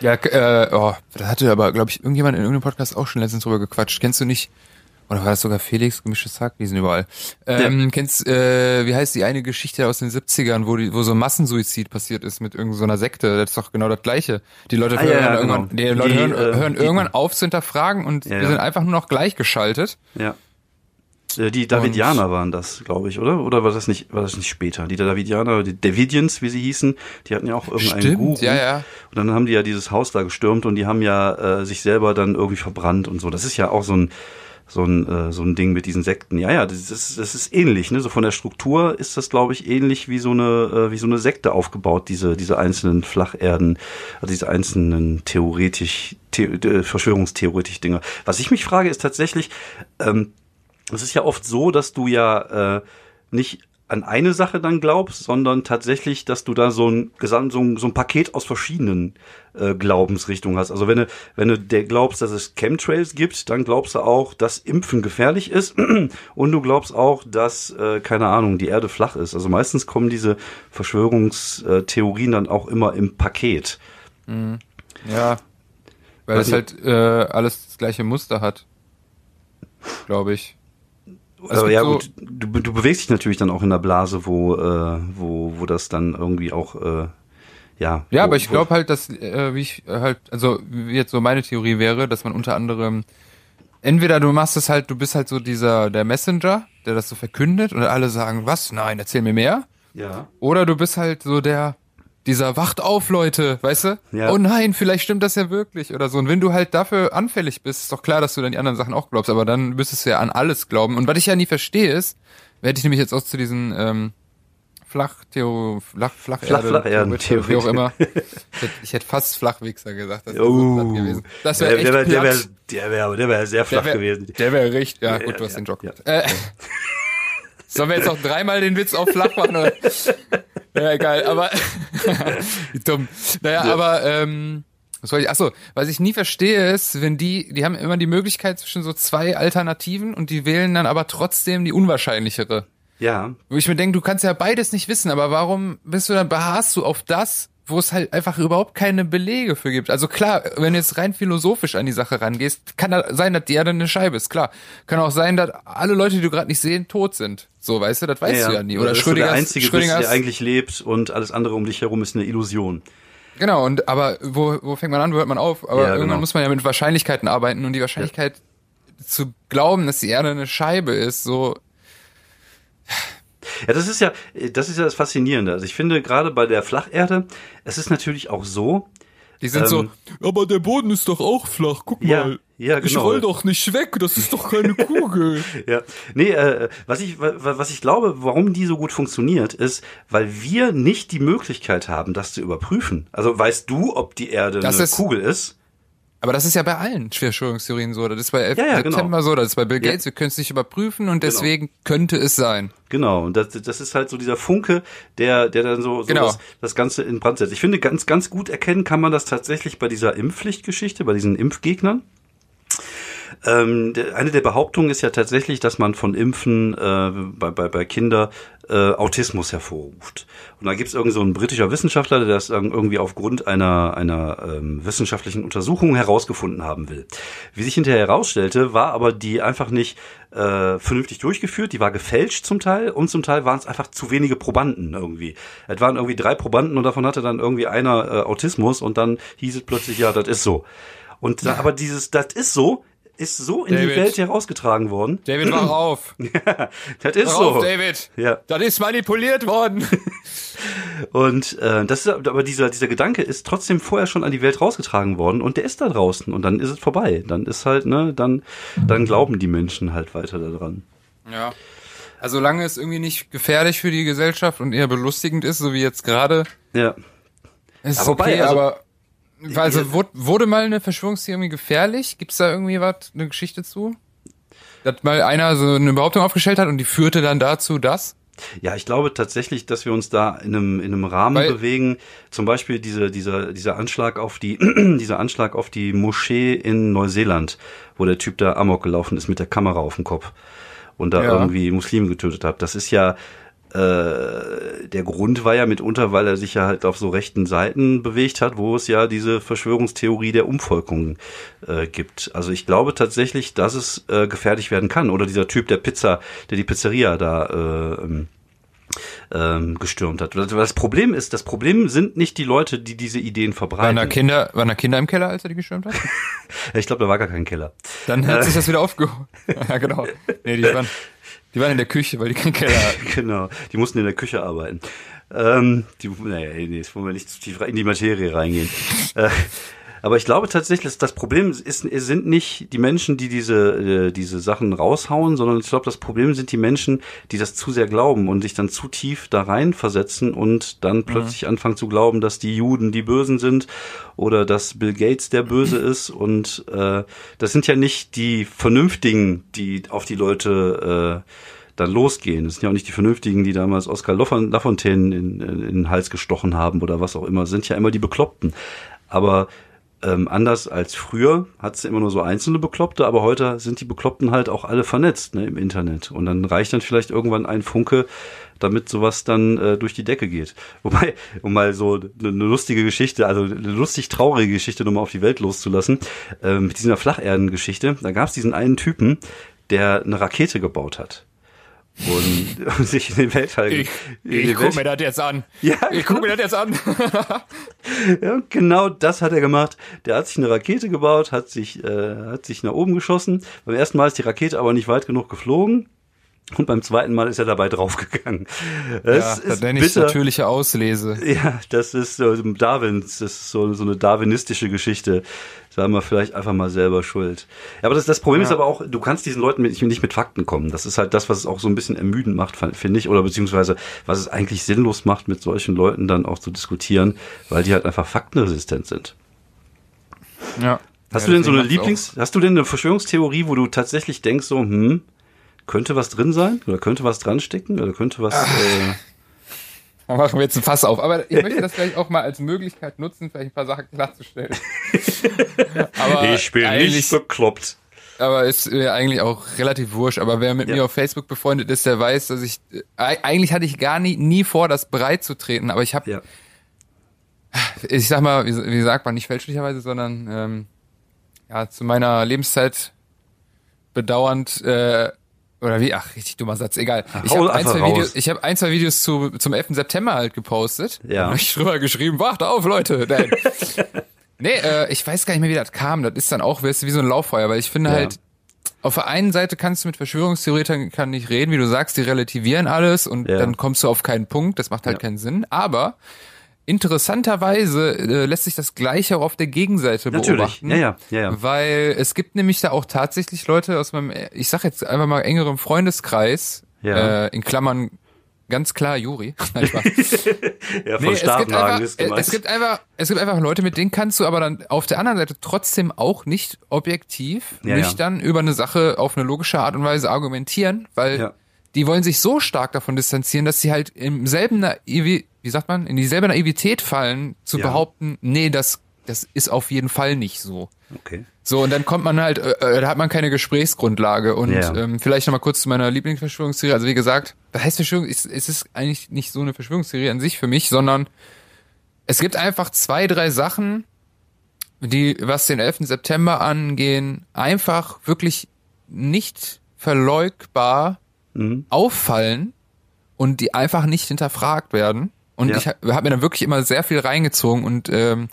Ja, äh, oh, da hatte aber, glaube ich, irgendjemand in irgendeinem Podcast auch schon letztens drüber gequatscht. Kennst du nicht oder war das sogar Felix, gemischtes Hack? Die sind überall. Ähm, ja. Kennst, äh, wie heißt die eine Geschichte aus den 70ern, wo, die, wo so Massensuizid passiert ist mit irgendeiner so Sekte? Das ist doch genau das Gleiche. Die Leute, ah, hören, ja, irgendwann, genau. die Leute die, hören, äh, hören irgendwann auf zu hinterfragen und ja, wir sind einfach nur noch gleichgeschaltet. Ja. Äh, die Davidianer waren das, glaube ich, oder? Oder war das nicht, war das nicht später? Die Davidianer, die Davidians, wie sie hießen, die hatten ja auch irgendeinen Stimmt, Guru. Ja, ja. Und dann haben die ja dieses Haus da gestürmt und die haben ja äh, sich selber dann irgendwie verbrannt und so. Das ist ja auch so ein, so ein, äh, so ein Ding mit diesen Sekten. Ja, ja, das ist, das ist ähnlich. Ne? So von der Struktur ist das, glaube ich, ähnlich wie so eine, äh, wie so eine Sekte aufgebaut, diese, diese einzelnen Flacherden, also diese einzelnen theoretisch, the äh, verschwörungstheoretisch Dinge. Was ich mich frage, ist tatsächlich, ähm, es ist ja oft so, dass du ja äh, nicht an eine Sache dann glaubst, sondern tatsächlich, dass du da so ein Gesamt, so ein, so ein Paket aus verschiedenen äh, Glaubensrichtungen hast. Also wenn du, wenn du der glaubst, dass es Chemtrails gibt, dann glaubst du auch, dass Impfen gefährlich ist und du glaubst auch, dass, äh, keine Ahnung, die Erde flach ist. Also meistens kommen diese Verschwörungstheorien dann auch immer im Paket. Mhm. Ja, weil es halt äh, alles das gleiche Muster hat, glaube ich. Also ja so gut, du, du bewegst dich natürlich dann auch in der Blase, wo, äh, wo, wo das dann irgendwie auch äh, ja. Ja, wo, aber ich glaube halt, dass äh, wie ich halt, also wie jetzt so meine Theorie wäre, dass man unter anderem entweder du machst es halt, du bist halt so dieser der Messenger, der das so verkündet und alle sagen, was? Nein, erzähl mir mehr. Ja. Oder du bist halt so der dieser Wacht auf, Leute, weißt du? Ja. Oh nein, vielleicht stimmt das ja wirklich oder so. Und wenn du halt dafür anfällig bist, ist doch klar, dass du dann die anderen Sachen auch glaubst, aber dann müsstest du ja an alles glauben. Und was ich ja nie verstehe ist, werde ich nämlich jetzt auch zu diesen ähm, Flachtheorie, Flach, Flacherde, Flach, Flach, wie auch immer. Ich hätte, ich hätte fast Flachwichser gesagt. Das wäre oh, so gewesen. Das wäre echt der wäre, der wäre, der wäre, der wäre sehr flach der wär, gewesen. Der wäre richtig, ja, gut, du hast ja, den Job ja, ja. Äh, Sollen wir jetzt noch dreimal den Witz auf flach machen? Oder? Ja, egal, aber dumm. Naja, ja. aber ähm, was soll ich? Achso, was ich nie verstehe ist, wenn die, die haben immer die Möglichkeit zwischen so zwei Alternativen und die wählen dann aber trotzdem die unwahrscheinlichere. Ja. Wo ich mir denke, du kannst ja beides nicht wissen, aber warum bist du dann beharrst du auf das, wo es halt einfach überhaupt keine Belege für gibt. Also klar, wenn du jetzt rein philosophisch an die Sache rangehst, kann da sein, dass die Erde eine Scheibe ist, klar. Kann auch sein, dass alle Leute, die du gerade nicht sehen, tot sind. So, weißt du, das weißt ja, du ja nie. Oder, Oder Schrödinger, der einzige Schrödinger bist, der eigentlich lebt und alles andere um dich herum ist eine Illusion. Genau, und aber wo, wo fängt man an, wo hört man auf? Aber ja, irgendwann genau. muss man ja mit Wahrscheinlichkeiten arbeiten und die Wahrscheinlichkeit ja. zu glauben, dass die Erde eine Scheibe ist, so ja, das ist ja, das ist ja das Faszinierende. Also ich finde gerade bei der Flacherde, es ist natürlich auch so. Die sind ähm, so, aber der Boden ist doch auch flach, guck ja, mal. Ja, genau. Ich roll doch nicht weg, das ist doch keine Kugel. ja, nee, äh, was ich, was ich glaube, warum die so gut funktioniert, ist, weil wir nicht die Möglichkeit haben, das zu überprüfen. Also weißt du, ob die Erde das eine ist, Kugel ist? Aber das ist ja bei allen Verschwörungstheorien so. Das ist bei 11. Ja, ja. September genau. so, das ist bei Bill Gates. Ja. Wir können es nicht überprüfen und genau. deswegen genau. könnte es sein. Genau, und das, das ist halt so dieser Funke, der, der dann so, so genau. das, das Ganze in Brand setzt. Ich finde, ganz, ganz gut erkennen kann man das tatsächlich bei dieser Impfpflichtgeschichte, bei diesen Impfgegnern. Ähm, eine der Behauptungen ist ja tatsächlich, dass man von Impfen äh, bei, bei, bei Kindern äh, Autismus hervorruft. Und da gibt es irgend so einen britischer Wissenschaftler, der das irgendwie aufgrund einer, einer ähm, wissenschaftlichen Untersuchung herausgefunden haben will. Wie sich hinterher herausstellte, war aber die einfach nicht äh, vernünftig durchgeführt, die war gefälscht zum Teil und zum Teil waren es einfach zu wenige Probanden irgendwie. Es waren irgendwie drei Probanden und davon hatte dann irgendwie einer äh, Autismus und dann hieß es plötzlich, ja, das ist so. Und da, aber dieses, das ist so, ist so in David. die Welt herausgetragen worden. David, wach auf. Ja, das ist Wach so. auf, David. Ja. Das ist manipuliert worden. Und äh, das ist aber dieser dieser Gedanke ist trotzdem vorher schon an die Welt rausgetragen worden und der ist da draußen und dann ist es vorbei. Dann ist halt ne, dann dann glauben die Menschen halt weiter daran. Ja. Also solange es irgendwie nicht gefährlich für die Gesellschaft und eher belustigend ist, so wie jetzt gerade, Ja. ist Aber wobei, okay, also- aber also wurde, wurde mal eine Verschwörungstheorie gefährlich? Gibt's da irgendwie was, eine Geschichte zu? Dass mal einer so eine Behauptung aufgestellt hat und die führte dann dazu, dass? Ja, ich glaube tatsächlich, dass wir uns da in einem, in einem Rahmen Weil- bewegen. Zum Beispiel diese, dieser, dieser Anschlag auf die, dieser Anschlag auf die Moschee in Neuseeland, wo der Typ da Amok gelaufen ist mit der Kamera auf dem Kopf und da Ja. irgendwie Muslime getötet hat. Das ist ja, äh, der Grund war ja mitunter, weil er sich ja halt auf so rechten Seiten bewegt hat, wo es ja diese Verschwörungstheorie der Umvolkung äh, gibt. Also ich glaube tatsächlich, dass es äh, gefährlich werden kann. Oder dieser Typ der Pizza, der die Pizzeria da äh, ähm, ähm, gestürmt hat. Das Problem ist, das Problem sind nicht die Leute, die diese Ideen Waren da verbreiten. Kinder, waren da Kinder im Keller, als er die gestürmt hat? Ich glaube, da war gar kein Keller. Dann hat sich das wieder aufgehoben. ja, genau. Nee, die waren, die waren in der Küche, weil die keinen Keller hatten. Genau, die mussten in der Küche arbeiten. Ähm, die, naja, nee, jetzt wollen wir nicht zu tief in die Materie reingehen. äh, aber ich glaube tatsächlich, das Problem ist, sind nicht die Menschen, die diese, äh, diese Sachen raushauen, sondern ich glaube, das Problem sind die Menschen, die das zu sehr glauben und sich dann zu tief da rein versetzen und dann plötzlich anfangen zu glauben, dass die Juden die Bösen sind oder dass Bill Gates der Böse ist. Und äh, das sind ja nicht die Vernünftigen, die auf die Leute äh, dann losgehen. Das sind ja auch nicht die Vernünftigen, die damals Oskar Lafon- Lafontaine in, in, in den Hals gestochen haben oder was auch immer. Das sind ja immer die Bekloppten. Aber ähm, anders als früher hat es immer nur so einzelne Bekloppte, aber heute sind die Bekloppten halt auch alle vernetzt ne, im Internet. Und dann reicht dann vielleicht irgendwann ein Funke, damit sowas dann äh, durch die Decke geht. Wobei, um mal so eine, eine lustige Geschichte, also eine lustig traurige Geschichte nochmal auf die Welt loszulassen, äh, mit dieser Flacherdengeschichte, da gab es diesen einen Typen, der eine Rakete gebaut hat. Und sich in den Weltall. Ich, ich guck Welt- mir das jetzt an. Ja, Ich guck mir das jetzt an. Ja, genau das hat er gemacht. Der hat sich eine Rakete gebaut, hat sich, äh, hat sich nach oben geschossen. Beim ersten Mal ist die Rakete aber nicht weit genug geflogen. Und beim zweiten Mal ist er dabei draufgegangen. Das ja, ist nenne ich bitter. natürliche Auslese. Ja, das ist so Darwins, das ist so, so eine darwinistische Geschichte. Da haben wir vielleicht einfach mal selber schuld. Ja, aber das, das Problem ist aber auch, du kannst diesen Leuten mit, nicht mit Fakten kommen. Das ist halt das, was es auch so ein bisschen ermüdend macht, finde ich, oder beziehungsweise was es eigentlich sinnlos macht, mit solchen Leuten dann auch zu diskutieren, weil die halt einfach faktenresistent sind. Ja. Hast ja, du denn so eine Lieblings, hast du denn eine Verschwörungstheorie, wo du tatsächlich denkst, so, hm, könnte was drin sein? Oder könnte was dran stecken? Oder könnte was, Ah. äh, Da machen wir jetzt ein Fass auf. Aber ich möchte das vielleicht auch mal als Möglichkeit nutzen, vielleicht ein paar Sachen klarzustellen. aber eigentlich, bekloppt. Aber ist mir eigentlich auch relativ wurscht. Aber wer mit Ja. mir auf Facebook befreundet ist, der weiß, dass ich äh, eigentlich hatte ich gar nie, nie vor, das breit zu treten. Aber ich habe, Ja. ich sag mal, wie, wie sagt man, nicht fälschlicherweise, sondern ähm, ja zu meiner Lebenszeit bedauernd äh, oder wie? Ach, richtig dummer Satz. Egal. Ich habe ein, zwei. Videos, ich habe ein, zwei Videos zu, zum 11. September halt gepostet. Ja. Da hab ich drüber geschrieben, wacht auf, Leute. Nein. nee, äh, ich weiß gar nicht mehr, wie das kam. Das ist dann auch weißt du, wie so ein Lauffeuer, weil ich finde Ja. halt, auf der einen Seite kannst du mit Verschwörungstheoretikern nicht reden, wie du sagst, die relativieren alles und Ja. dann kommst du auf keinen Punkt. Das macht halt Ja. keinen Sinn. Aber interessanterweise äh, lässt sich das Gleiche auch auf der Gegenseite Natürlich. beobachten. Ja, ja, ja, ja. Weil es gibt nämlich da auch tatsächlich Leute aus meinem, ich sag jetzt einfach mal engerem Freundeskreis, Ja. äh, in Klammern ganz klar Juri. Nein. Ja, von Nee, es gibt, einfach, es gibt einfach, es gibt einfach Leute, mit denen kannst du aber dann auf der anderen Seite trotzdem auch nicht objektiv, Ja, nicht ja. dann über eine Sache auf eine logische Art und Weise argumentieren, weil Ja. die wollen sich so stark davon distanzieren, dass sie halt im selben Naivi, wie sagt man, in dieselbe Naivität fallen, zu Ja. behaupten, nee, das, das ist auf jeden Fall nicht so. okay. So, und dann kommt man halt, äh, äh, da hat man keine Gesprächsgrundlage. Und Ja. ähm, vielleicht nochmal kurz zu meiner Lieblingsverschwörungstheorie. Also wie gesagt, das heißt Verschwörung, es, es ist eigentlich nicht so eine Verschwörungstheorie an sich für mich, sondern es gibt einfach zwei, drei Sachen, die, was den 11. September angehen, einfach wirklich nicht verleugbar Mhm. auffallen und die einfach nicht hinterfragt werden. Und Ja. ich habe hab mir dann wirklich immer sehr viel reingezogen und ähm,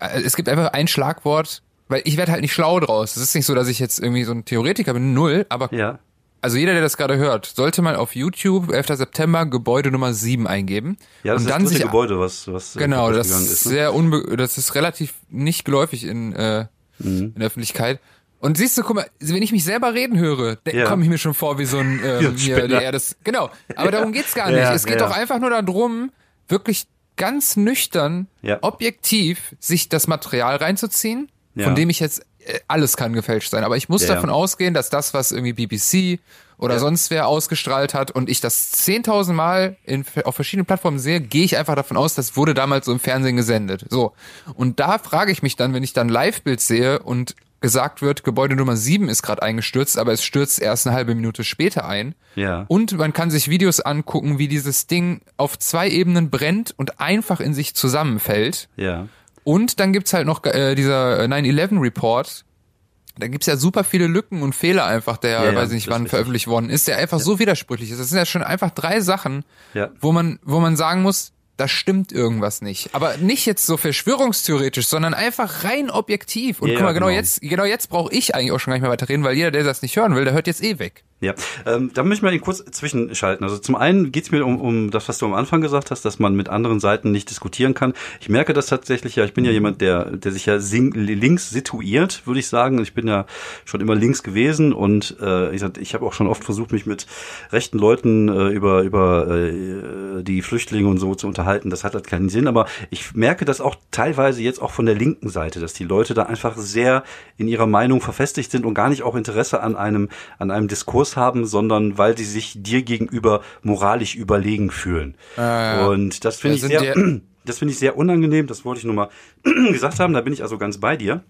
äh, es gibt einfach ein Schlagwort, weil ich werde halt nicht schlau draus. Es ist nicht so, dass ich jetzt irgendwie so ein Theoretiker bin, null, aber Ja. also jeder, der das gerade hört, sollte mal auf YouTube 11. September Gebäude Nummer 7 eingeben Ja, das und ist dann das sich Gebäude, was, was äh, Genau, das ist ne? sehr unbe das ist relativ nicht geläufig in, äh, Mhm. in der Öffentlichkeit. Und siehst du, guck mal, wenn ich mich selber reden höre, dann Ja. komme ich mir schon vor wie so ein ähm, hier, der er das. Genau. Aber darum geht's gar nicht. Es geht doch einfach nur darum, wirklich ganz nüchtern, objektiv sich das Material reinzuziehen, von dem ich jetzt äh, alles kann gefälscht sein. Aber ich muss Ja, ja. davon ausgehen, dass das, was irgendwie BBC oder Ja. sonst wer ausgestrahlt hat und ich das 10.000 Mal in, auf verschiedenen Plattformen sehe, gehe ich einfach davon aus, das wurde damals so im Fernsehen gesendet. So. Und da frage ich mich dann, wenn ich dann Live-Bild sehe und gesagt wird, Gebäude Nummer 7 ist gerade eingestürzt, aber es stürzt erst eine halbe Minute später ein. Ja. Und man kann sich Videos angucken, wie dieses Ding auf zwei Ebenen brennt und einfach in sich zusammenfällt. Ja. Und dann gibt's halt noch äh, dieser 9-11-Report. Da gibt's ja super viele Lücken und Fehler einfach, der, Ja, ja, weiß ich nicht wann, richtig. veröffentlicht worden ist, der einfach so widersprüchlich ist. Das sind ja schon einfach drei Sachen, Ja. wo man, wo man sagen muss, da stimmt irgendwas nicht. Aber nicht jetzt so verschwörungstheoretisch, sondern einfach rein objektiv. Und Ja, guck mal, genau, genau. jetzt, genau jetzt brauche ich eigentlich auch schon gar nicht mehr weiter reden, weil jeder, der das nicht hören will, der hört jetzt eh weg. Ja, ähm, da möchte ich mal eben kurz zwischenschalten. Also zum einen geht es mir um, um das, was du am Anfang gesagt hast, dass man mit anderen Seiten nicht diskutieren kann. Ich merke das tatsächlich ja, ich bin ja jemand, der, der sich ja sing, links situiert, würde ich sagen. Ich bin ja schon immer links gewesen und äh, ich, ich habe auch schon oft versucht, mich mit rechten Leuten äh, über, über äh, die Flüchtlinge und so zu unterhalten. Das hat halt keinen Sinn, aber ich merke das auch teilweise jetzt auch von der linken Seite, dass die Leute da einfach sehr in ihrer Meinung verfestigt sind und gar nicht auch Interesse an einem, an einem Diskurs haben, sondern weil sie sich dir gegenüber moralisch überlegen fühlen. ja. Und das finde ich sehr, das finde ich sehr unangenehm. Das wollte ich nur mal gesagt haben. Da bin ich also ganz bei dir.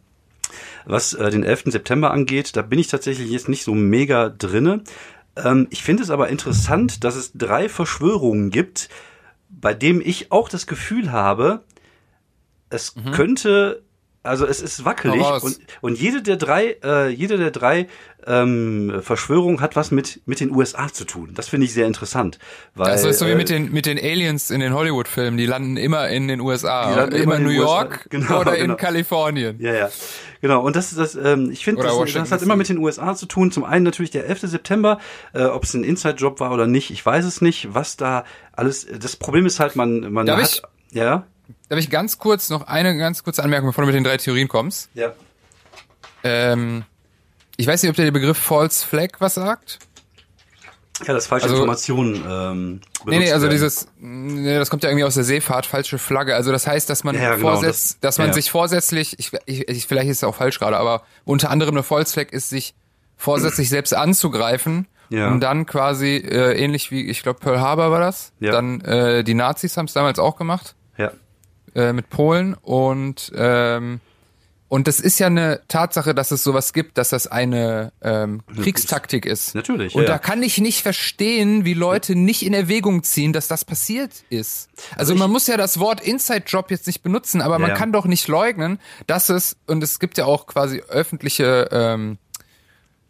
Was äh, den 11. September angeht, da bin ich tatsächlich jetzt nicht so mega drinne. Ähm, ich finde es aber interessant, dass es drei Verschwörungen gibt, bei dem ich auch das Gefühl habe, es könnte, also es ist wackelig und, und jede der drei, äh, jede der drei ähm, Verschwörungen hat was mit mit den USA zu tun. Das finde ich sehr interessant, weil Das ist so wie äh, mit den, mit den Aliens in den Hollywood-Filmen, die landen immer in den USA. Die landen immer, in New. York Genau, oder genau. in Kalifornien. Ja, ja. Genau, und das ist das, ähm, ich finde, das, das hat immer mit den USA zu tun. Zum einen natürlich der 11. September, äh, ob es ein Inside-Job war oder nicht, ich weiß es nicht, was da alles, das Problem ist halt, man, man Darf hat, ich? ja, Darf ich ganz kurz noch eine ganz kurze Anmerkung, bevor du mit den drei Theorien kommst? ja, Ähm, ich weiß nicht, ob der Begriff False Flag was sagt. ja, das falsche Also- Informationen, ähm, Nee, nee, also werden. dieses, nee, das kommt ja irgendwie aus der Seefahrt, falsche Flagge. Also das heißt, dass man Ja, ja, genau, vorsetzt, das- dass man ja. sich vorsätzlich, ich, ich, ich, vielleicht ist es auch falsch gerade, aber unter anderem eine False Flag ist, sich vorsätzlich selbst anzugreifen, Ja. um dann quasi, äh, ähnlich wie, ich glaube, Pearl Harbor war das, Ja. dann äh, die Nazis haben es damals auch gemacht. Äh, mit Polen und ähm, und das ist ja eine Tatsache, dass es sowas gibt, dass das eine ähm, Kriegstaktik ist. Natürlich, Und ja, da kann ich nicht verstehen, wie Leute nicht in Erwägung ziehen, dass das passiert ist. Also man muss ja das Wort Inside Job jetzt nicht benutzen, aber man Ja. kann doch nicht leugnen, dass es und es gibt ja auch quasi öffentliche ähm,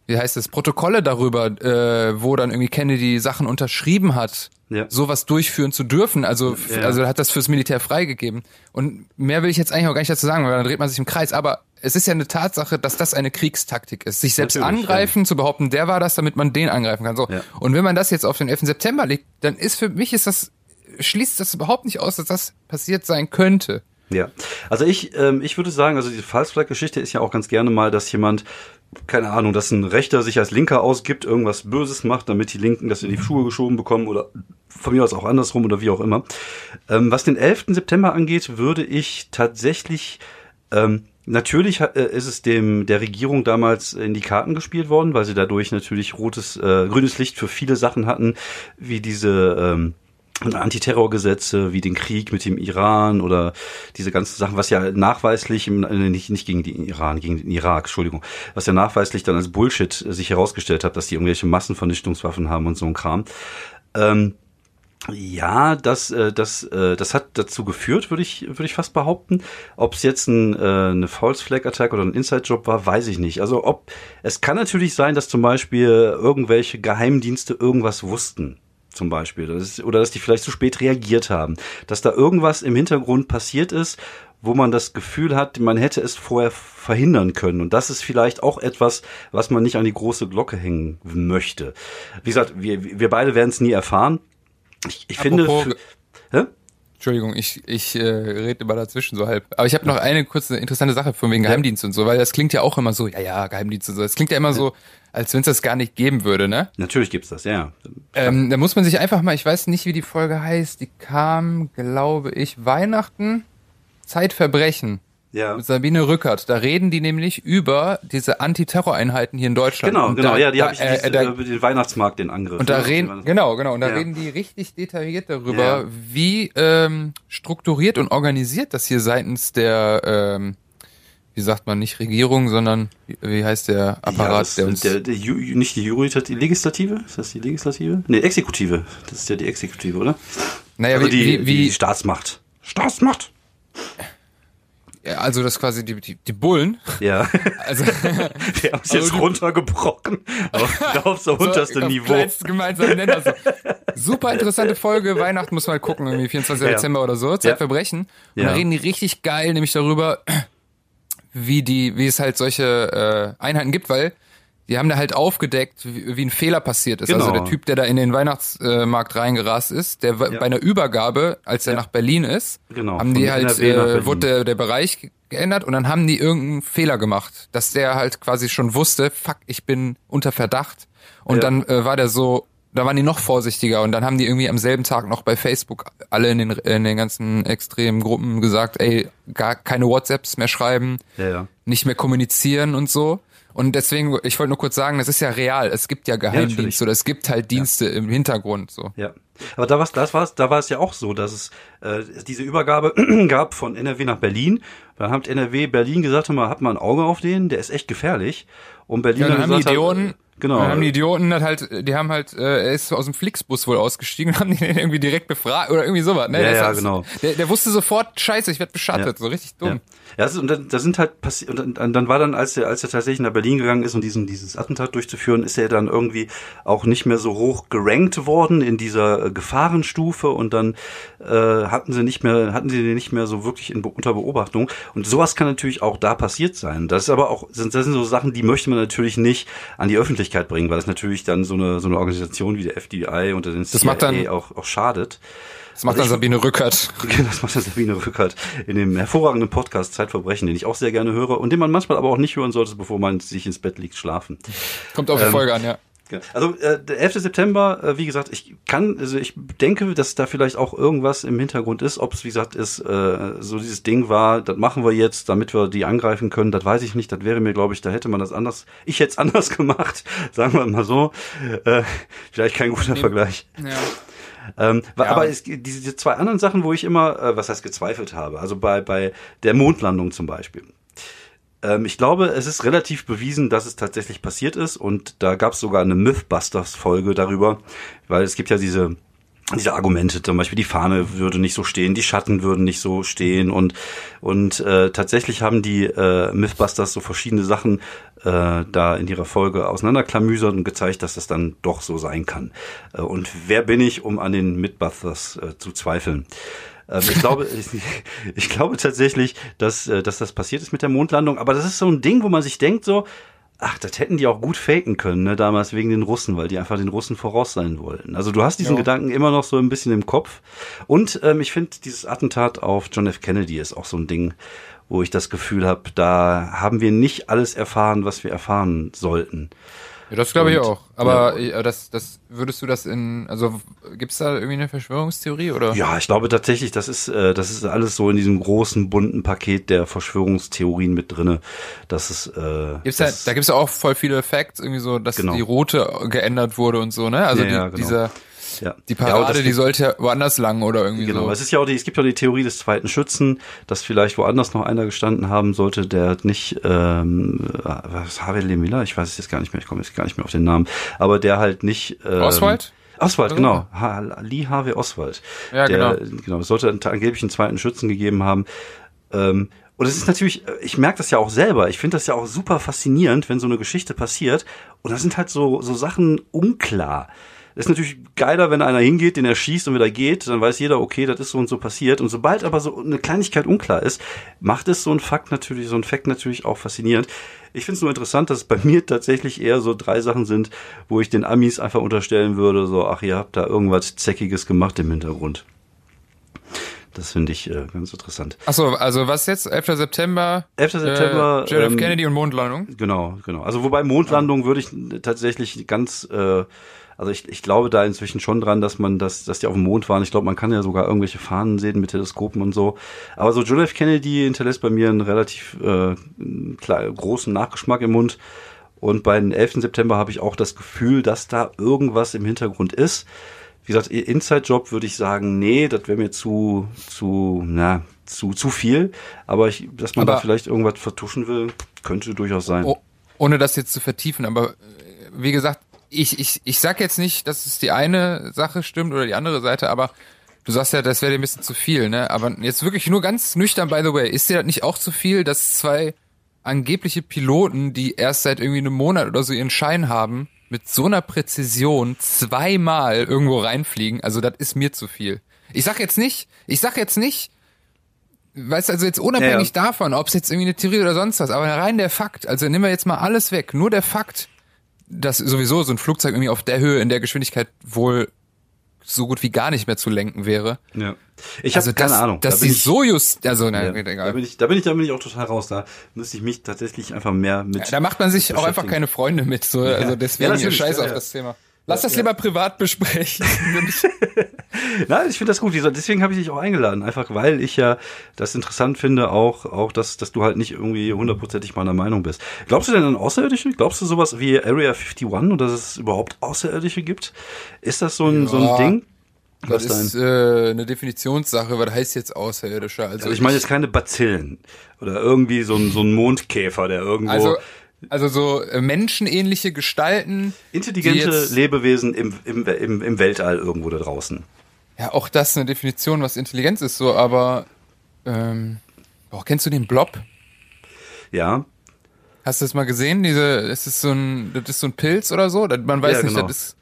wie heißt es, Protokolle darüber, äh, wo dann irgendwie Kennedy Sachen unterschrieben hat, Ja. sowas durchführen zu dürfen. Also, Ja. also hat das fürs Militär freigegeben. Und mehr will ich jetzt eigentlich auch gar nicht dazu sagen, weil dann dreht man sich im Kreis. Aber es ist ja eine Tatsache, dass das eine Kriegstaktik ist. Sich selbst Natürlich, angreifen, zu behaupten, der war das, damit man den angreifen kann. So. Ja. Und wenn man das jetzt auf den 11. September legt, dann ist für mich ist das, schließt das überhaupt nicht aus, dass das passiert sein könnte. Ja, also ich, ähm, ich würde sagen, also diese False Flag Geschichte ist ja auch ganz gerne mal, dass jemand, keine Ahnung, dass ein Rechter sich als Linker ausgibt, irgendwas Böses macht, damit die Linken das in die Schuhe geschoben bekommen oder von mir aus auch andersrum oder wie auch immer. Ähm, was den 11. September angeht, würde ich tatsächlich, ähm, natürlich äh, ist es dem der Regierung damals in die Karten gespielt worden, weil sie dadurch natürlich rotes, äh, grünes Licht für viele Sachen hatten, wie diese ähm, Antiterrorgesetze wie den Krieg mit dem Iran oder diese ganzen Sachen, was ja nachweislich, im, äh, nicht, nicht gegen den Iran, gegen den Irak, Entschuldigung, was ja nachweislich dann als Bullshit sich herausgestellt hat, dass die irgendwelche Massenvernichtungswaffen haben und so ein Kram. Ähm, ja, das, äh, das, äh, das hat dazu geführt, würde ich, würde ich fast behaupten. Ob es jetzt ein, äh, eine False Flag Attack oder ein Inside Job war, weiß ich nicht. Also ob es kann natürlich sein, dass zum Beispiel irgendwelche Geheimdienste irgendwas wussten zum Beispiel. Das ist, oder dass die vielleicht zu spät reagiert haben. Dass da irgendwas im Hintergrund passiert ist, wo man das Gefühl hat, man hätte es vorher verhindern können. Und das ist vielleicht auch etwas, was man nicht an die große Glocke hängen möchte. Wie gesagt, wir, wir beide werden es nie erfahren. Ich, ich finde. Hä? Entschuldigung, ich, ich äh, rede immer dazwischen so halb. Aber ich habe noch eine kurze interessante Sache von wegen Geheimdienst und so, weil das klingt ja auch immer so, ja, ja, Geheimdienst und so. Das klingt ja immer so, als wenn es das gar nicht geben würde, ne? Natürlich gibt's das, ja. Ähm, da muss man sich einfach mal, ich weiß nicht, wie die Folge heißt, die kam, glaube ich, Weihnachten, Zeitverbrechen. Ja. Sabine Rückert. Da reden die nämlich über diese Antiterroreinheiten hier in Deutschland. Genau, und genau, da, ja, die habe ich äh, da, über den Weihnachtsmarkt den Angriff. Und da reden, genau, genau, und da ja. reden die richtig detailliert darüber, ja. wie ähm, strukturiert und organisiert das hier seitens der ähm, wie sagt man, nicht Regierung, sondern wie, wie heißt der Apparat, ja, der uns. Der, der, der, nicht die die Legislative? Ist das die Legislative? Nee, Exekutive. Das ist ja die Exekutive, oder? Naja, also wie, die, wie, die Staatsmacht. Staatsmacht! Ja, also das quasi die, die, die Bullen. Ja. Also wir haben es jetzt runtergebrochen auf, auf so unterste so, Niveau. Gemeinsam nennen, also, super interessante Folge. Weihnachten muss man gucken, irgendwie 24. Ja. Dezember oder so. Zeitverbrechen. Und ja. da reden die richtig geil, nämlich darüber, wie die, wie es halt solche äh, Einheiten gibt, weil die haben da halt aufgedeckt, wie, wie ein Fehler passiert ist. Also genau. Also der Typ, der da in den Weihnachtsmarkt reingerast ist, der ja. bei einer Übergabe, als er ja. nach Berlin ist, genau. haben die halt, äh, wurde der, der Bereich geändert und dann haben die irgendeinen Fehler gemacht, dass der halt quasi schon wusste, fuck, ich bin unter Verdacht. Und ja. dann äh, war der so, da waren die noch vorsichtiger und dann haben die irgendwie am selben Tag noch bei Facebook alle in den, in den ganzen extremen Gruppen gesagt, ey, gar keine WhatsApps mehr schreiben, ja, ja. nicht mehr kommunizieren und so. Und deswegen, ich wollte nur kurz sagen, das ist ja real. Es gibt ja Geheimdienste ja, oder es gibt halt Dienste ja. im Hintergrund. So. Ja. Aber da war das war's, da war es ja auch so, dass es äh, diese Übergabe gab von NRW nach Berlin. Da hat NRW Berlin gesagt, mal, habt mal ein Auge auf den, der ist echt gefährlich. Und Berlin ja, dann haben gesagt, Idioten, Genau. Dann haben die Idioten hat halt, die haben halt, äh, er ist aus dem Flixbus wohl ausgestiegen und haben den irgendwie direkt befragt oder irgendwie sowas. Ne? Ja, ja, genau. Der, der wusste sofort, scheiße, ich werde beschattet, ja. so richtig dumm. Ja, ja das ist, und da sind halt passiert, und dann, dann war dann, als er, als er tatsächlich nach Berlin gegangen ist, um diesen, dieses Attentat durchzuführen, ist er dann irgendwie auch nicht mehr so hoch gerankt worden in dieser äh, Gefahrenstufe und dann äh, hatten sie nicht mehr, hatten sie den nicht mehr so wirklich in, unter Beobachtung. Und sowas kann natürlich auch da passiert sein. Das ist aber auch, sind, das sind so Sachen, die möchte man natürlich nicht an die Öffentlichkeit bringen, weil es natürlich dann so eine, so eine Organisation wie der FDI unter den CIA macht dann, auch, auch schadet. Das macht also dann Sabine Rückert. Das macht dann Sabine Rückert in dem hervorragenden Podcast Zeitverbrechen, den ich auch sehr gerne höre und den man manchmal aber auch nicht hören sollte, bevor man sich ins Bett liegt, schlafen. Kommt auf die ähm, Folge an, ja. Also äh, der 11. September, äh, wie gesagt, ich kann, also ich denke, dass da vielleicht auch irgendwas im Hintergrund ist. Ob es, wie gesagt, ist äh, so dieses Ding war, das machen wir jetzt, damit wir die angreifen können, das weiß ich nicht. Das wäre mir, glaube ich, da hätte man das anders, ich hätte es anders gemacht, sagen wir mal so. Äh, vielleicht kein guter nee. Vergleich. Ja. Ähm, ja. Aber es, diese, diese zwei anderen Sachen, wo ich immer, äh, was heißt gezweifelt habe, also bei, bei der Mondlandung zum Beispiel. Ähm, ich glaube, es ist relativ bewiesen, dass es tatsächlich passiert ist und da gab es sogar eine Mythbusters-Folge darüber, weil es gibt ja diese diese Argumente, zum Beispiel die Fahne würde nicht so stehen, die Schatten würden nicht so stehen und und äh, tatsächlich haben die äh, Mythbusters so verschiedene Sachen äh, da in ihrer Folge auseinanderklamüsert und gezeigt, dass das dann doch so sein kann. Äh, und wer bin ich, um an den Mythbusters äh, zu zweifeln? Ähm, ich glaube, ich, glaube tatsächlich, dass, äh, dass das passiert ist mit der Mondlandung. Aber das ist so ein Ding, wo man sich denkt so, ach, das hätten die auch gut faken können, ne, damals wegen den Russen, weil die einfach den Russen voraus sein wollten. Also du hast diesen ja. Gedanken immer noch so ein bisschen im Kopf. Und ähm, ich finde, dieses Attentat auf John F. Kennedy ist auch so ein Ding, wo ich das Gefühl habe, da haben wir nicht alles erfahren, was wir erfahren sollten. Ja, das glaube ich auch. Aber ja. das, das würdest du das in, also gibt's da irgendwie eine Verschwörungstheorie oder? Ja, ich glaube tatsächlich, das ist, äh, das ist alles so in diesem großen bunten Paket der Verschwörungstheorien mit drinne. Das ist, äh, gibt's das da, da gibt's ja auch voll viele Facts, irgendwie so, dass genau. die Route geändert wurde und so, ne? Also ja, die, ja, genau. dieser Ja. Die Ja, Parade, das- die sollte ja woanders lang oder irgendwie Genau, so. es ist ja auch die, es gibt ja auch die Theorie des zweiten Schützen, dass vielleicht woanders noch einer gestanden haben sollte, der nicht, ähm, was, Harvey Lee Miller, ich weiß es jetzt gar nicht mehr, ich komme jetzt gar nicht mehr auf den Namen, aber der halt nicht, ähm, Oswald? Oswald, Oder genau, ha Lee Harvey Oswald. Ja, der, genau. genau. Es sollte angeblich einen zweiten Schützen gegeben haben. Ähm, und es ist natürlich, äh, ich merke das ja auch selber, ich finde das ja auch super faszinierend, wenn so eine Geschichte passiert und da sind halt so, so Sachen unklar. Ist natürlich geiler, wenn einer hingeht, den er schießt und wieder geht, dann weiß jeder, okay, das ist so und so passiert. Und sobald aber so eine Kleinigkeit unklar ist, macht es so ein Fakt natürlich, so ein Fakt natürlich auch faszinierend. Ich finde es nur interessant, dass es bei mir tatsächlich eher so drei Sachen sind, wo ich den Amis einfach unterstellen würde, so, ach, ihr habt da irgendwas Zeckiges gemacht im Hintergrund. Das finde ich äh, ganz interessant. Achso, also was jetzt? 11. September? 11. September, Äh, John F. ähm, Kennedy und Mondlandung? Genau, genau. Also wobei Mondlandung würde ich tatsächlich ganz, äh, also ich, ich glaube da inzwischen schon dran, dass man das, dass die auf dem Mond waren. Ich glaube, man kann ja sogar irgendwelche Fahnen sehen mit Teleskopen und so. Aber so John F. Kennedy hinterlässt bei mir einen relativ äh, klar, großen Nachgeschmack im Mund. Und bei den 11. September habe ich auch das Gefühl, dass da irgendwas im Hintergrund ist. Wie gesagt, Inside-Job würde ich sagen, nee, das wäre mir zu, zu, na, zu, zu viel. Aber ich, dass man da Aber- vielleicht irgendwas vertuschen will, könnte durchaus sein. Oh, ohne das jetzt zu vertiefen, aber äh, wie gesagt, ich, ich, ich sag jetzt nicht, dass es die eine Sache stimmt oder die andere Seite, aber du sagst ja, das wäre dir ein bisschen zu viel, ne? Aber jetzt wirklich nur ganz nüchtern, by the way, ist dir das nicht auch zu viel, dass zwei angebliche Piloten, die erst seit irgendwie einem Monat oder so ihren Schein haben, mit so einer Präzision zweimal irgendwo reinfliegen? Also das ist mir zu viel. Ich sag jetzt nicht, ich sag jetzt nicht, Weißt du, also jetzt unabhängig Ja, davon, ob es jetzt irgendwie eine Theorie oder sonst was, aber rein der Fakt, also nehmen wir jetzt mal alles weg, nur der Fakt, dass sowieso so ein Flugzeug irgendwie auf der Höhe, in der Geschwindigkeit wohl so gut wie gar nicht mehr zu lenken wäre. Ja. Ich habe Also keine Ahnung. Dass da bin sie ich, so just, also na, ja, geht da egal. bin ich, da bin ich, da bin ich auch total raus. Da müsste ich mich tatsächlich einfach mehr mit. Da macht man sich auch einfach keine Freunde mit, so, also deswegen Ja, ja, Scheiß ja, auf ja. das Thema. Lass das ja. lieber privat besprechen. Nein, ich finde das gut. Deswegen habe ich dich auch eingeladen. Einfach weil ich ja das interessant finde, auch, auch dass, dass du halt nicht irgendwie hundertprozentig meiner Meinung bist. Glaubst du denn an Außerirdische? Glaubst du sowas wie Area 51 und dass es überhaupt Außerirdische gibt? Ist das so ein, so ein Ja. Ding? Das ist äh, eine Definitionssache, was heißt jetzt Außerirdischer? Also, Also ich meine jetzt keine Bazillen oder irgendwie so ein, so ein Mondkäfer, der irgendwo also, also so äh, menschenähnliche Gestalten. intelligente Lebewesen im, im, im, im Weltall irgendwo da draußen. Ja, auch das ist eine Definition, was Intelligenz ist, so, aber ähm, boah, kennst du den Blob? Ja, Hast du das mal gesehen? Diese, es ist so ein, das ist so ein Pilz oder so. Das, man weiß Ja, nicht, genau. das ist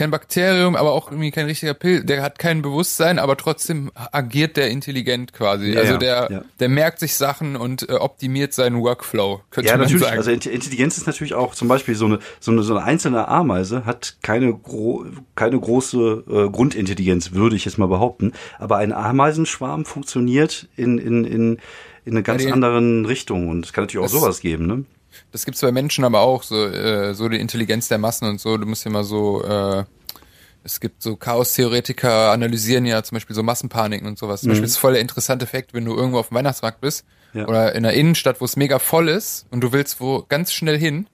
kein Bakterium, aber auch irgendwie kein richtiger Pilz. Der hat kein Bewusstsein, aber trotzdem agiert der intelligent quasi. Ja, also ja, der, ja. der merkt sich Sachen und äh, optimiert seinen Workflow. Könnte Ja, man natürlich. sagen. Also Int- Intelligenz ist natürlich auch zum Beispiel so eine so eine, so eine einzelne Ameise hat keine gro keine große äh, Grundintelligenz, würde ich jetzt mal behaupten. Aber ein Ameisenschwarm funktioniert in in in in eine ganz die- anderen Richtung und es kann natürlich auch sowas geben, ne? Das gibt's bei Menschen aber auch, so, äh, so die Intelligenz der Massen und so. Du musst ja mal so, äh, es gibt so Chaos-Theoretiker, analysieren ja zum Beispiel so Massenpaniken und sowas. Zum Beispiel ist voll der interessante Effekt, wenn du irgendwo auf dem Weihnachtsmarkt bist Ja. oder in einer Innenstadt, wo es mega voll ist und du willst wo ganz schnell hin.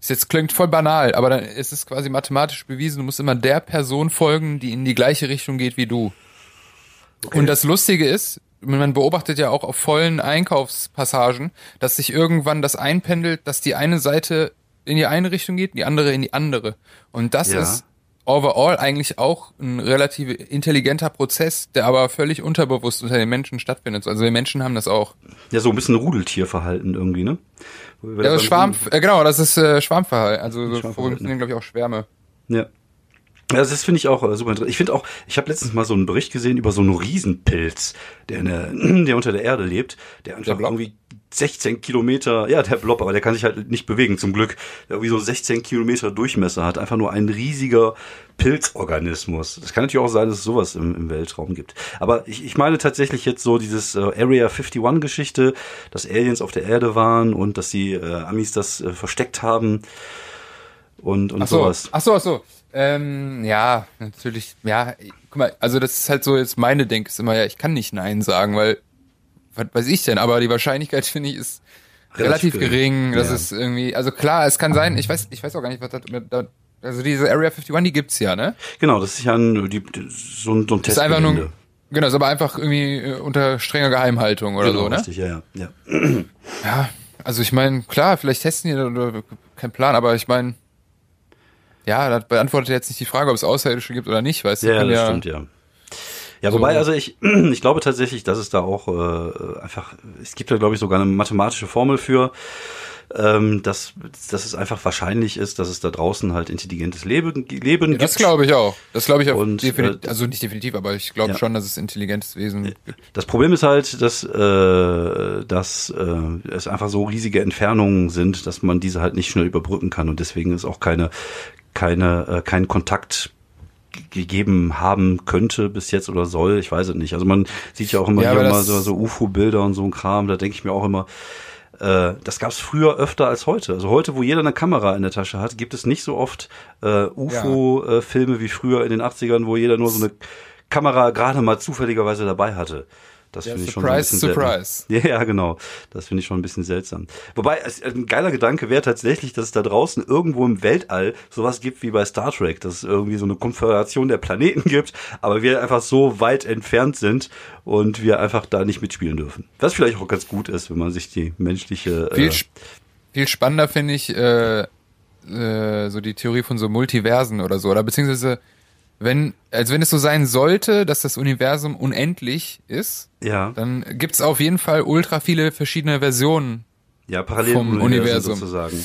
Ist jetzt klingt voll banal, aber dann ist es quasi mathematisch bewiesen, du musst immer der Person folgen, die in die gleiche Richtung geht wie du. Und das Lustige ist, man beobachtet ja auch auf vollen Einkaufspassagen, dass sich irgendwann das einpendelt, dass die eine Seite in die eine Richtung geht, die andere in die andere. Und das Ja. ist overall eigentlich auch ein relativ intelligenter Prozess, der aber völlig unterbewusst unter den Menschen stattfindet. Also die Menschen haben das auch. Ja, so ein bisschen Rudeltierverhalten irgendwie, ne? Wir Ja, da das Schwarm, äh, genau, das ist äh, Schwarmverhalten. Also so funktionieren, glaube ich, auch Schwärme. Ja. Ja, das finde ich auch äh, super interessant. Ich finde auch, ich habe letztens mal so einen Bericht gesehen über so einen Riesenpilz, der, der, der unter der Erde lebt, der einfach Blob? irgendwie 16 Kilometer, ja, der Blob, aber der kann sich halt nicht bewegen, zum Glück, der irgendwie so 16 Kilometer Durchmesser hat. Einfach nur ein riesiger Pilzorganismus. Das kann natürlich auch sein, dass es sowas im, im Weltraum gibt. Aber ich, ich meine tatsächlich jetzt so dieses äh, Area 51 Geschichte, dass Aliens auf der Erde waren und dass die äh, Amis das äh, versteckt haben und, und Ach so, sowas. ach so, ach so. Ähm, ja, natürlich, ja, guck mal, also das ist halt so jetzt meine Denk ist immer, ja, ich kann nicht Nein sagen, weil, was weiß ich denn, aber die Wahrscheinlichkeit, finde ich, ist relativ, Relativ gering. gering, dass Ja. es irgendwie, also klar, es kann sein, ich weiß, ich weiß auch gar nicht, was das, da, Also diese Area 51, die gibt's ja, ne? Genau, das ist ja ein, die, so ein, so ein Das ist einfach nur, Testgelände. genau, ist aber einfach irgendwie äh, unter strenger Geheimhaltung oder Genau, so, ne? richtig, ja, ja. ja. Ja, also ich meine, klar, vielleicht testen die oder kein Plan, aber ich meine, ja, das beantwortet jetzt nicht die Frage, ob es Außerirdische gibt oder nicht, weißt du? Ja, das stimmt, ja. Ja, wobei, So. also ich, ich glaube tatsächlich, dass es da auch äh, einfach, es gibt da glaube ich sogar eine mathematische Formel für, ähm, dass, dass es einfach wahrscheinlich ist, dass es da draußen halt intelligentes Leben, Leben Ja, das gibt. glaube ich auch. Das glaube ich auch. Und, definitiv, äh, also nicht definitiv, aber ich glaube Ja. schon, dass es intelligentes Wesen gibt. Das Problem ist halt, dass, äh, dass äh, es einfach so riesige Entfernungen sind, dass man diese halt nicht schnell überbrücken kann und deswegen ist auch keine, keine, äh, kein Kontakt gegeben haben könnte bis jetzt oder soll, ich weiß es nicht. Also man sieht ja auch immer Ja, hier mal so, so UFO-Bilder und so ein Kram, da denke ich mir auch immer, äh, das gab es früher öfter als heute. Also heute, wo jeder eine Kamera in der Tasche hat, gibt es nicht so oft äh, UFO-Filme wie früher in den 80ern, wo jeder nur so eine Kamera gerade mal zufälligerweise dabei hatte. Das Ja, finde ich schon ein surprise, bisschen surprise. Seltsam. Ja, genau. Das finde ich schon ein bisschen seltsam. Wobei, es, ein geiler Gedanke wäre tatsächlich, dass es da draußen irgendwo im Weltall sowas gibt wie bei Star Trek, dass es irgendwie so eine Konföderation der Planeten gibt, aber wir einfach so weit entfernt sind und wir einfach da nicht mitspielen dürfen. Was vielleicht auch ganz gut ist, wenn man sich die menschliche... Viel, Äh, viel spannender finde ich äh, äh, so die Theorie von so Multiversen oder so, oder beziehungsweise wenn, als wenn es so sein sollte, dass das Universum unendlich ist, ja, dann gibt's auf jeden Fall ultra viele verschiedene Versionen. ja, parallel vom Universum. sozusagen.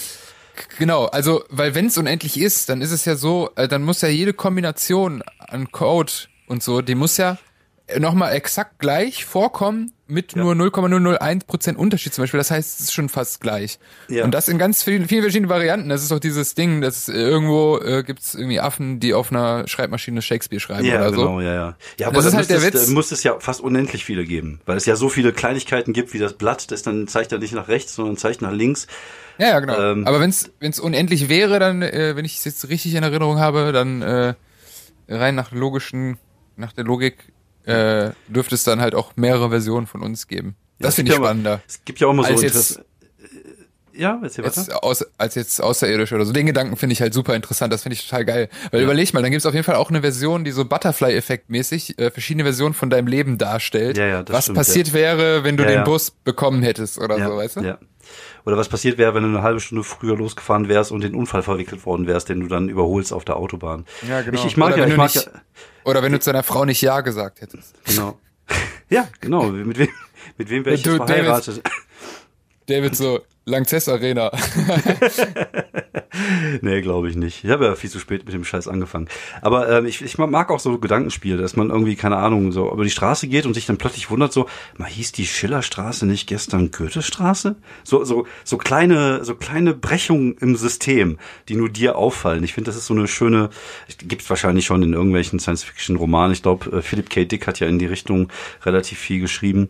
Genau, also, weil wenn es unendlich ist, dann ist es ja so, äh, dann muss ja jede Kombination an Code und so, die muss ja nochmal exakt gleich vorkommen mit Ja. nur 0,001% Unterschied zum Beispiel. Das heißt, es ist schon fast gleich. Ja. Und das in ganz vielen, vielen verschiedenen Varianten. Das ist auch dieses Ding, dass äh, irgendwo äh, gibt's irgendwie Affen, die auf einer Schreibmaschine Shakespeare schreiben Ja, oder genau, so. ja, ja. Ja, Das ist halt der es- Witz. äh, muss es ja fast unendlich viele geben, weil es ja so viele Kleinigkeiten gibt, wie das Blatt, das dann zeigt er nicht nach rechts, sondern zeigt nach links. Ja, ja, genau. Ähm, Aber wenn es unendlich wäre, dann, äh, wenn ich es jetzt richtig in Erinnerung habe, dann äh, rein nach logischen, nach der Logik äh, dürfte es dann halt auch mehrere Versionen von uns geben. Das finde ich ja spannender. Immer, es gibt ja auch immer so Als jetzt- Interess- Ja, erzähl weiter. Jetzt aus, als jetzt außerirdisch oder so. Den Gedanken finde ich halt super interessant. Das finde ich total geil. Weil überleg mal, dann gibt es auf jeden Fall auch eine Version, die so Butterfly-Effekt-mäßig äh, verschiedene Versionen von deinem Leben darstellt. Ja, ja, das was stimmt, passiert wäre, wenn du Ja, den ja. Bus bekommen hättest oder ja, so, weißt du? ja. Oder was passiert wäre, wenn du eine halbe Stunde früher losgefahren wärst und in den Unfall verwickelt worden wärst, den du dann überholst auf der Autobahn. Ja, genau. Ich, ich mag Oder ja, wenn ich du mag nicht- ja, Oder wenn du zu deiner Frau nicht Ja gesagt hättest. genau. ja, genau. Mit wem, mit wem wäre ich Du, jetzt David- verheiratet? David so, Langzess Arena. Nee, glaube ich nicht. Ich habe ja viel zu spät mit dem Scheiß angefangen. Aber ähm, ich, ich mag auch so Gedankenspiele, dass man irgendwie, keine Ahnung, so über die Straße geht und sich dann plötzlich wundert, so, mal hieß die Schillerstraße nicht gestern Goethestraße? So, so, so kleine, so kleine Brechungen im System, die nur dir auffallen. Ich finde, das ist so eine schöne, gibt's wahrscheinlich schon in irgendwelchen Science-Fiction-Romanen. Ich glaube, Philip K. Dick hat ja in die Richtung relativ viel geschrieben.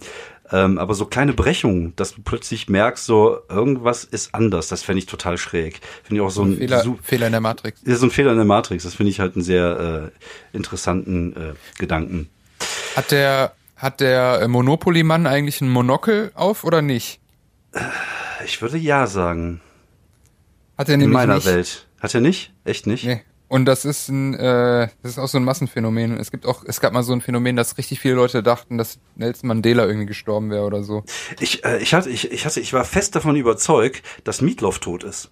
Ähm, aber so kleine Brechungen, dass du plötzlich merkst, so irgendwas ist anders. Das fände ich total schräg. Finde ich auch so ein Fehler, su- Fehler in der Matrix. das ist so ein Fehler in der Matrix. Das finde ich halt einen sehr äh, interessanten äh, Gedanken. Hat der, hat der äh, Monopoly-Mann eigentlich ein Monokel auf oder nicht? Ich würde ja sagen. Hat er In nämlich meiner nicht. Welt. Hat er nicht? Echt nicht? Nee. Und das ist ein, äh, das ist auch so ein Massenphänomen. Es gibt auch, es gab mal so ein Phänomen, dass richtig viele Leute dachten, dass Nelson Mandela irgendwie gestorben wäre oder so. Ich, äh, ich, hatte, ich, ich, hatte, ich war fest davon überzeugt, dass Meatloaf tot ist.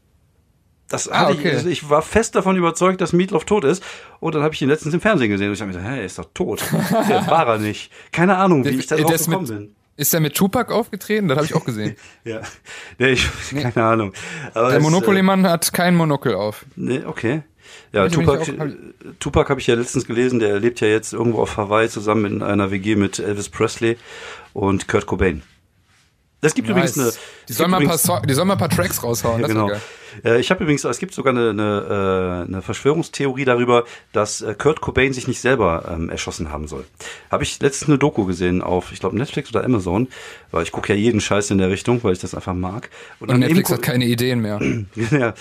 Das Ah, hatte okay. ich, also ich war fest davon überzeugt, dass Meatloaf tot ist. Und dann habe ich ihn letztens im Fernsehen gesehen und ich habe mir gedacht, hey, er ist doch tot. ja, war er nicht. Keine Ahnung, wie Der- ich da der drauf ist gekommen mit- bin. Ist er mit Tupac aufgetreten? Das habe ich auch gesehen. Ja, nee, ich, keine Ahnung. Aber Der äh, Monopoly-Mann hat kein Monokel auf. Nee, okay. Ja, ich Tupac, auch- hab äh, Tupac habe ich ja letztens gelesen, der lebt ja jetzt irgendwo auf Hawaii zusammen in einer WG mit Elvis Presley und Kurt Cobain. Es gibt übrigens eine. Die sollen, mal ein paar übrigens- so die sollen mal ein paar Tracks raushauen. ja, das genau. Äh, ich habe übrigens, es gibt sogar eine, eine, äh, eine Verschwörungstheorie darüber, dass äh, Kurt Cobain sich nicht selber ähm, erschossen haben soll. Habe ich letztens eine Doku gesehen auf, ich glaube Netflix oder Amazon, weil ich gucke ja jeden Scheiß in der Richtung, weil ich das einfach mag. Und an Netflix hat keine Ideen mehr. ja.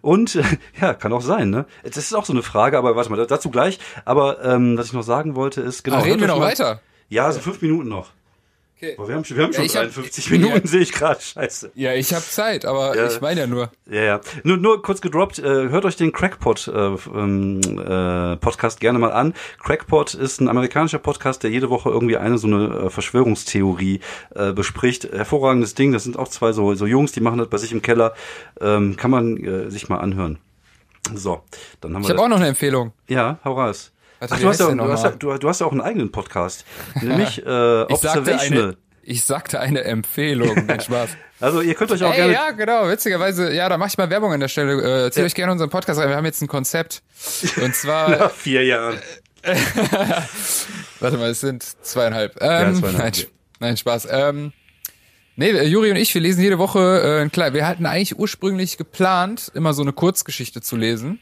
Und ja, kann auch sein, ne? Das ist auch so eine Frage, aber warte mal, dazu gleich. Aber ähm, was ich noch sagen wollte ist, genau. Ach, reden hört wir noch mal- weiter? Ja, so fünf Minuten noch. Okay. Boah, wir haben, wir haben schon Ja, ich hab- 53 Minuten, sehe ich gerade. Scheiße. Ja, ich habe Zeit, aber Ja. ich meine ja nur. Ja, ja. Nur, nur kurz gedroppt, äh, hört euch den Crackpot äh, ähm, äh, Podcast gerne mal an. Crackpot ist ein amerikanischer Podcast, der jede Woche irgendwie eine so eine äh, Verschwörungstheorie äh, bespricht. Hervorragendes Ding, das sind auch zwei so, so Jungs, die machen das bei sich im Keller. Ähm, kann man äh, sich mal anhören. So, dann haben Ich wir habe auch noch eine Empfehlung. Ja, hau raus. Warte, Ach, du hast, ja, du, hast ja, du, du hast ja auch einen eigenen Podcast, nämlich äh, Ich sagte, Observational. eine, ich sagte eine Empfehlung. Nein, Spaß. Also ihr könnt euch auch Ey, gerne ja, genau, witzigerweise, ja, da mache ich mal Werbung an der Stelle. Äh, zieht euch gerne unseren Podcast rein. Wir haben jetzt ein Konzept. Und zwar, nach vier Jahren. warte mal, es sind zweieinhalb. Ähm, zweieinhalb, Nein, ja. Nein, Spaß. Ähm, nee, äh, Juri und ich, wir lesen jede Woche äh, ein klein. Wir hatten eigentlich ursprünglich geplant, immer so eine Kurzgeschichte zu lesen.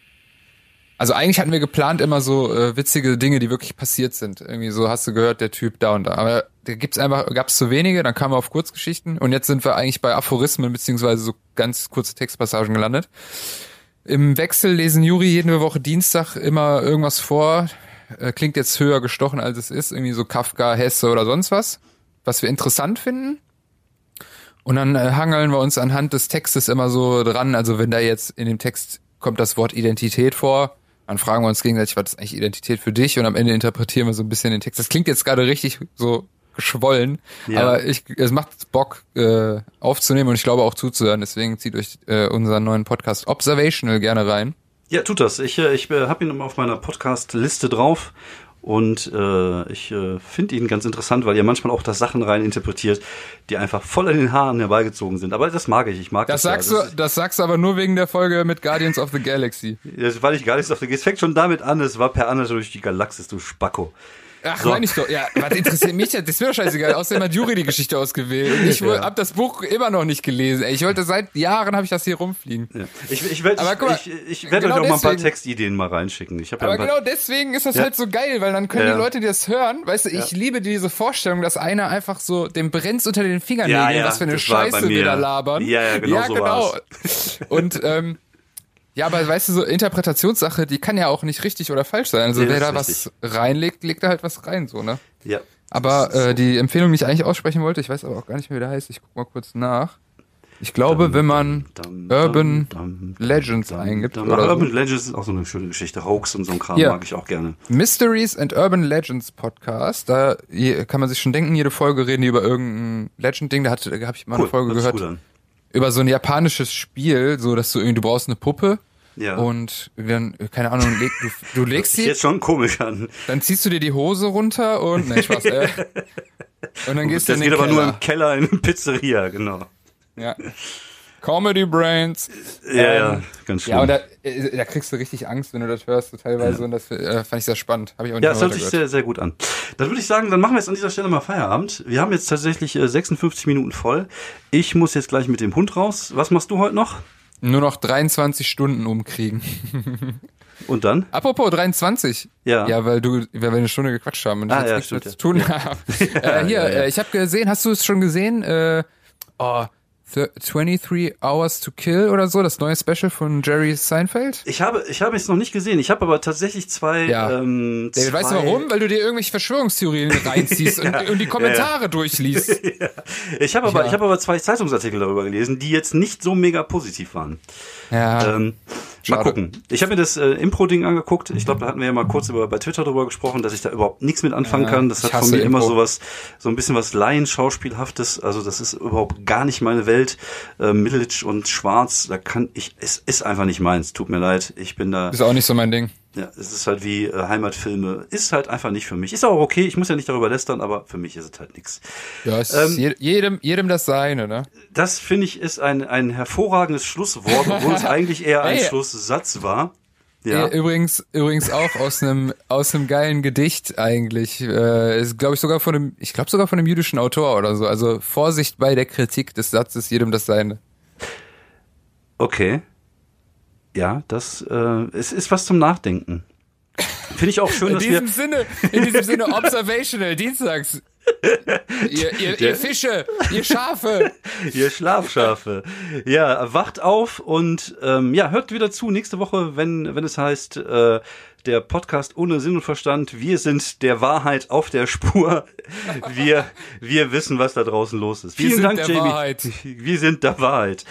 Also eigentlich hatten wir geplant immer so äh, witzige Dinge, die wirklich passiert sind. Irgendwie so hast du gehört, der Typ da und da. Aber da gibt's einfach, gab's zu wenige, dann kamen wir auf Kurzgeschichten und jetzt sind wir eigentlich bei Aphorismen beziehungsweise so ganz kurze Textpassagen gelandet. Im Wechsel lesen Juri jede Woche Dienstag immer irgendwas vor. Äh, klingt jetzt höher gestochen, als es ist. Irgendwie so Kafka, Hesse oder sonst was. Was wir interessant finden. Und dann äh, hangeln wir uns anhand des Textes immer so dran. Also wenn da jetzt in dem Text kommt das Wort Identität vor, dann fragen wir uns gegenseitig, was ist eigentlich Identität für dich? Und am Ende interpretieren wir so ein bisschen den Text. Das klingt jetzt gerade richtig so geschwollen, Ja. aber ich, es macht Bock äh, aufzunehmen und ich glaube auch zuzuhören. Deswegen zieht euch äh, unseren neuen Podcast Observational gerne rein. Ja, tut das. Ich, äh, ich äh, habe ihn auf meiner Podcast-Liste drauf und äh, ich äh, finde ihn ganz interessant, weil ihr manchmal auch da Sachen rein interpretiert, die einfach voll an den Haaren herbeigezogen sind. Aber das mag ich. Ich mag Das das. sagst ja. du, das sagst du aber nur wegen der Folge mit Guardians of the Galaxy. Das, weil ich gar nichts auf der Es fängt schon damit an, es war per Anna durch die Galaxis, du Spacko. Ach, So. meine ich doch. Ja, was interessiert mich? Das ist mir doch scheißegal. Außerdem hat Juri die Geschichte ausgewählt. Und ich Ja. hab das Buch immer noch nicht gelesen. Ey, Ich wollte seit Jahren habe ich das hier rumfliegen. Ja. Ich, ich werde mal, ich, ich werd genau euch auch mal ein paar Textideen mal reinschicken. Ich ja Aber genau deswegen ist das Ja. halt so geil, weil dann können Ja. die Leute, die das hören, weißt du, ich liebe diese Vorstellung, dass einer einfach so, dem brennt's unter den Fingernägeln, Ja, ja, was für eine Scheiße wir da labern. Ja, ja, genau so war's. Und ähm, ja, aber weißt du, so Interpretationssache, die kann ja auch nicht richtig oder falsch sein. Also Nee, wer da ist was reinlegt, legt da halt was rein, so, ne? ja. Aber äh, die Empfehlung, die ich eigentlich aussprechen wollte, ich weiß aber auch gar nicht mehr, wie der heißt. Ich guck mal kurz nach. Ich glaube, wenn man Dum, Urban dum, dum, Legends dum, eingibt dum. oder so. Urban Legends ist auch so eine schöne Geschichte. Hoax und so ein Kram Ja. mag ich auch gerne. Mysteries and Urban Legends Podcast. Da kann man sich schon denken, jede Folge reden die über irgendein Legend-Ding. Da, habe ich mal eine Folge gehört gut an. Über so ein japanisches Spiel, so dass du irgendwie, du brauchst eine Puppe Ja. und dann, keine Ahnung, leg, du, du legst sie, jetzt schon komisch an. dann ziehst du dir die Hose runter und, nein, Spaß, äh, und dann gehst du Das in den geht aber Keller. nur im Keller in einer Pizzeria, genau. Ja. Comedy Brains. Ja, Ähm, ja, ganz schön. Ja, und da, äh, da kriegst du richtig Angst, wenn du das hörst, so teilweise. Und das äh, fand ich sehr spannend. Ich auch nicht Ja, es hört sich sehr, sehr gut an. Dann würde ich sagen, dann machen wir jetzt an dieser Stelle mal Feierabend. Wir haben jetzt tatsächlich äh, 56 Minuten voll. Ich muss jetzt gleich mit dem Hund raus. Was machst du heute noch? Nur noch 23 Stunden umkriegen. Und dann? Apropos 23. Ja. Ja, weil du, weil wir eine Stunde gequatscht haben und Ah, jetzt ja, nichts mehr stimmt, zu tun habe. äh, hier, ja, ja. Äh, ich habe gesehen, hast du es schon gesehen? Äh, oh, 23 Hours to Kill oder so, das neue Special von Jerry Seinfeld? Ich habe, ich habe es noch nicht gesehen. Ich habe aber tatsächlich zwei. Ja. Ähm, David, zwei weißt du warum? Weil du dir irgendwelche Verschwörungstheorien reinziehst und, und die Kommentare durchliest. Ich habe aber, Ja. ich habe aber zwei Zeitungsartikel darüber gelesen, die jetzt nicht so mega positiv waren. Ja. Ähm, mal Schade. gucken. Ich habe mir das äh, Impro-Ding angeguckt. Ich glaube, da hatten wir ja mal kurz über, bei Twitter drüber gesprochen, dass ich da überhaupt nichts mit anfangen Ja, kann. Das hat von mir immer Impro. sowas, so ein bisschen was Laien-Schauspielhaftes. Also das ist überhaupt gar nicht meine Welt. Äh, Middleditch und Schwarz, da kann ich, es ist einfach nicht meins. Tut mir leid. Ich bin da. Ist auch nicht so mein Ding. Ja, es ist halt wie äh, Heimatfilme. Ist halt einfach nicht für mich. Ist auch okay. Ich muss ja nicht darüber lästern, aber für mich ist es halt nichts. Ja, es Ähm, ist je- jedem, jedem das seine, ne? Das finde ich ist ein, ein hervorragendes Schlusswort, obwohl es eigentlich eher ein Ey. Schlusssatz war. Ja. Übrigens, übrigens auch aus einem aus einem geilen Gedicht eigentlich. Äh, ist glaube ich sogar von einem, ich glaube sogar von einem jüdischen Autor oder so. Also Vorsicht bei der Kritik des Satzes, jedem das seine. Okay. Ja, das äh, es ist was zum Nachdenken. Finde ich auch schön, In dass diesem wir. Sinne, in diesem Sinne observational Dienstags. ihr, ihr, ihr Fische, ihr Schafe. ihr Schlafschafe. Ja, wacht auf und ähm, ja, hört wieder zu nächste Woche, wenn, wenn es heißt, äh, der Podcast ohne Sinn und Verstand. Wir sind der Wahrheit auf der Spur. Wir, wir wissen, was da draußen los ist. Wir vielen sind Dank, der Jamie. Wahrheit. Wir sind der Wahrheit.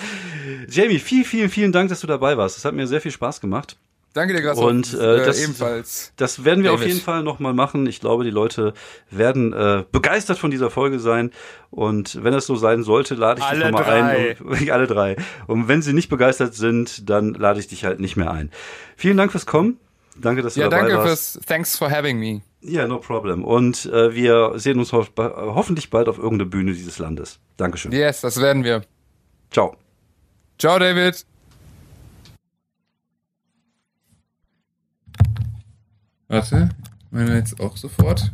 Jamie, vielen, vielen, vielen Dank, dass du dabei warst. Das hat mir sehr viel Spaß gemacht. Danke dir, Grasshopper. Und äh, das, ebenfalls. das werden wir auf David. jeden Fall nochmal machen. Ich glaube, die Leute werden äh, begeistert von dieser Folge sein. Und wenn das so sein sollte, lade ich dich Alle nochmal drei. ein. Und, alle drei. Und wenn sie nicht begeistert sind, dann lade ich dich halt nicht mehr ein. Vielen Dank fürs Kommen. Danke, dass du Ja, dabei danke warst. fürs, thanks for having me. Ja, no problem. Und äh, wir sehen uns ho hoffentlich bald auf irgendeiner Bühne dieses Landes. Dankeschön. Yes, das werden wir. Ciao. Ciao, David. Warte, meine jetzt auch sofort.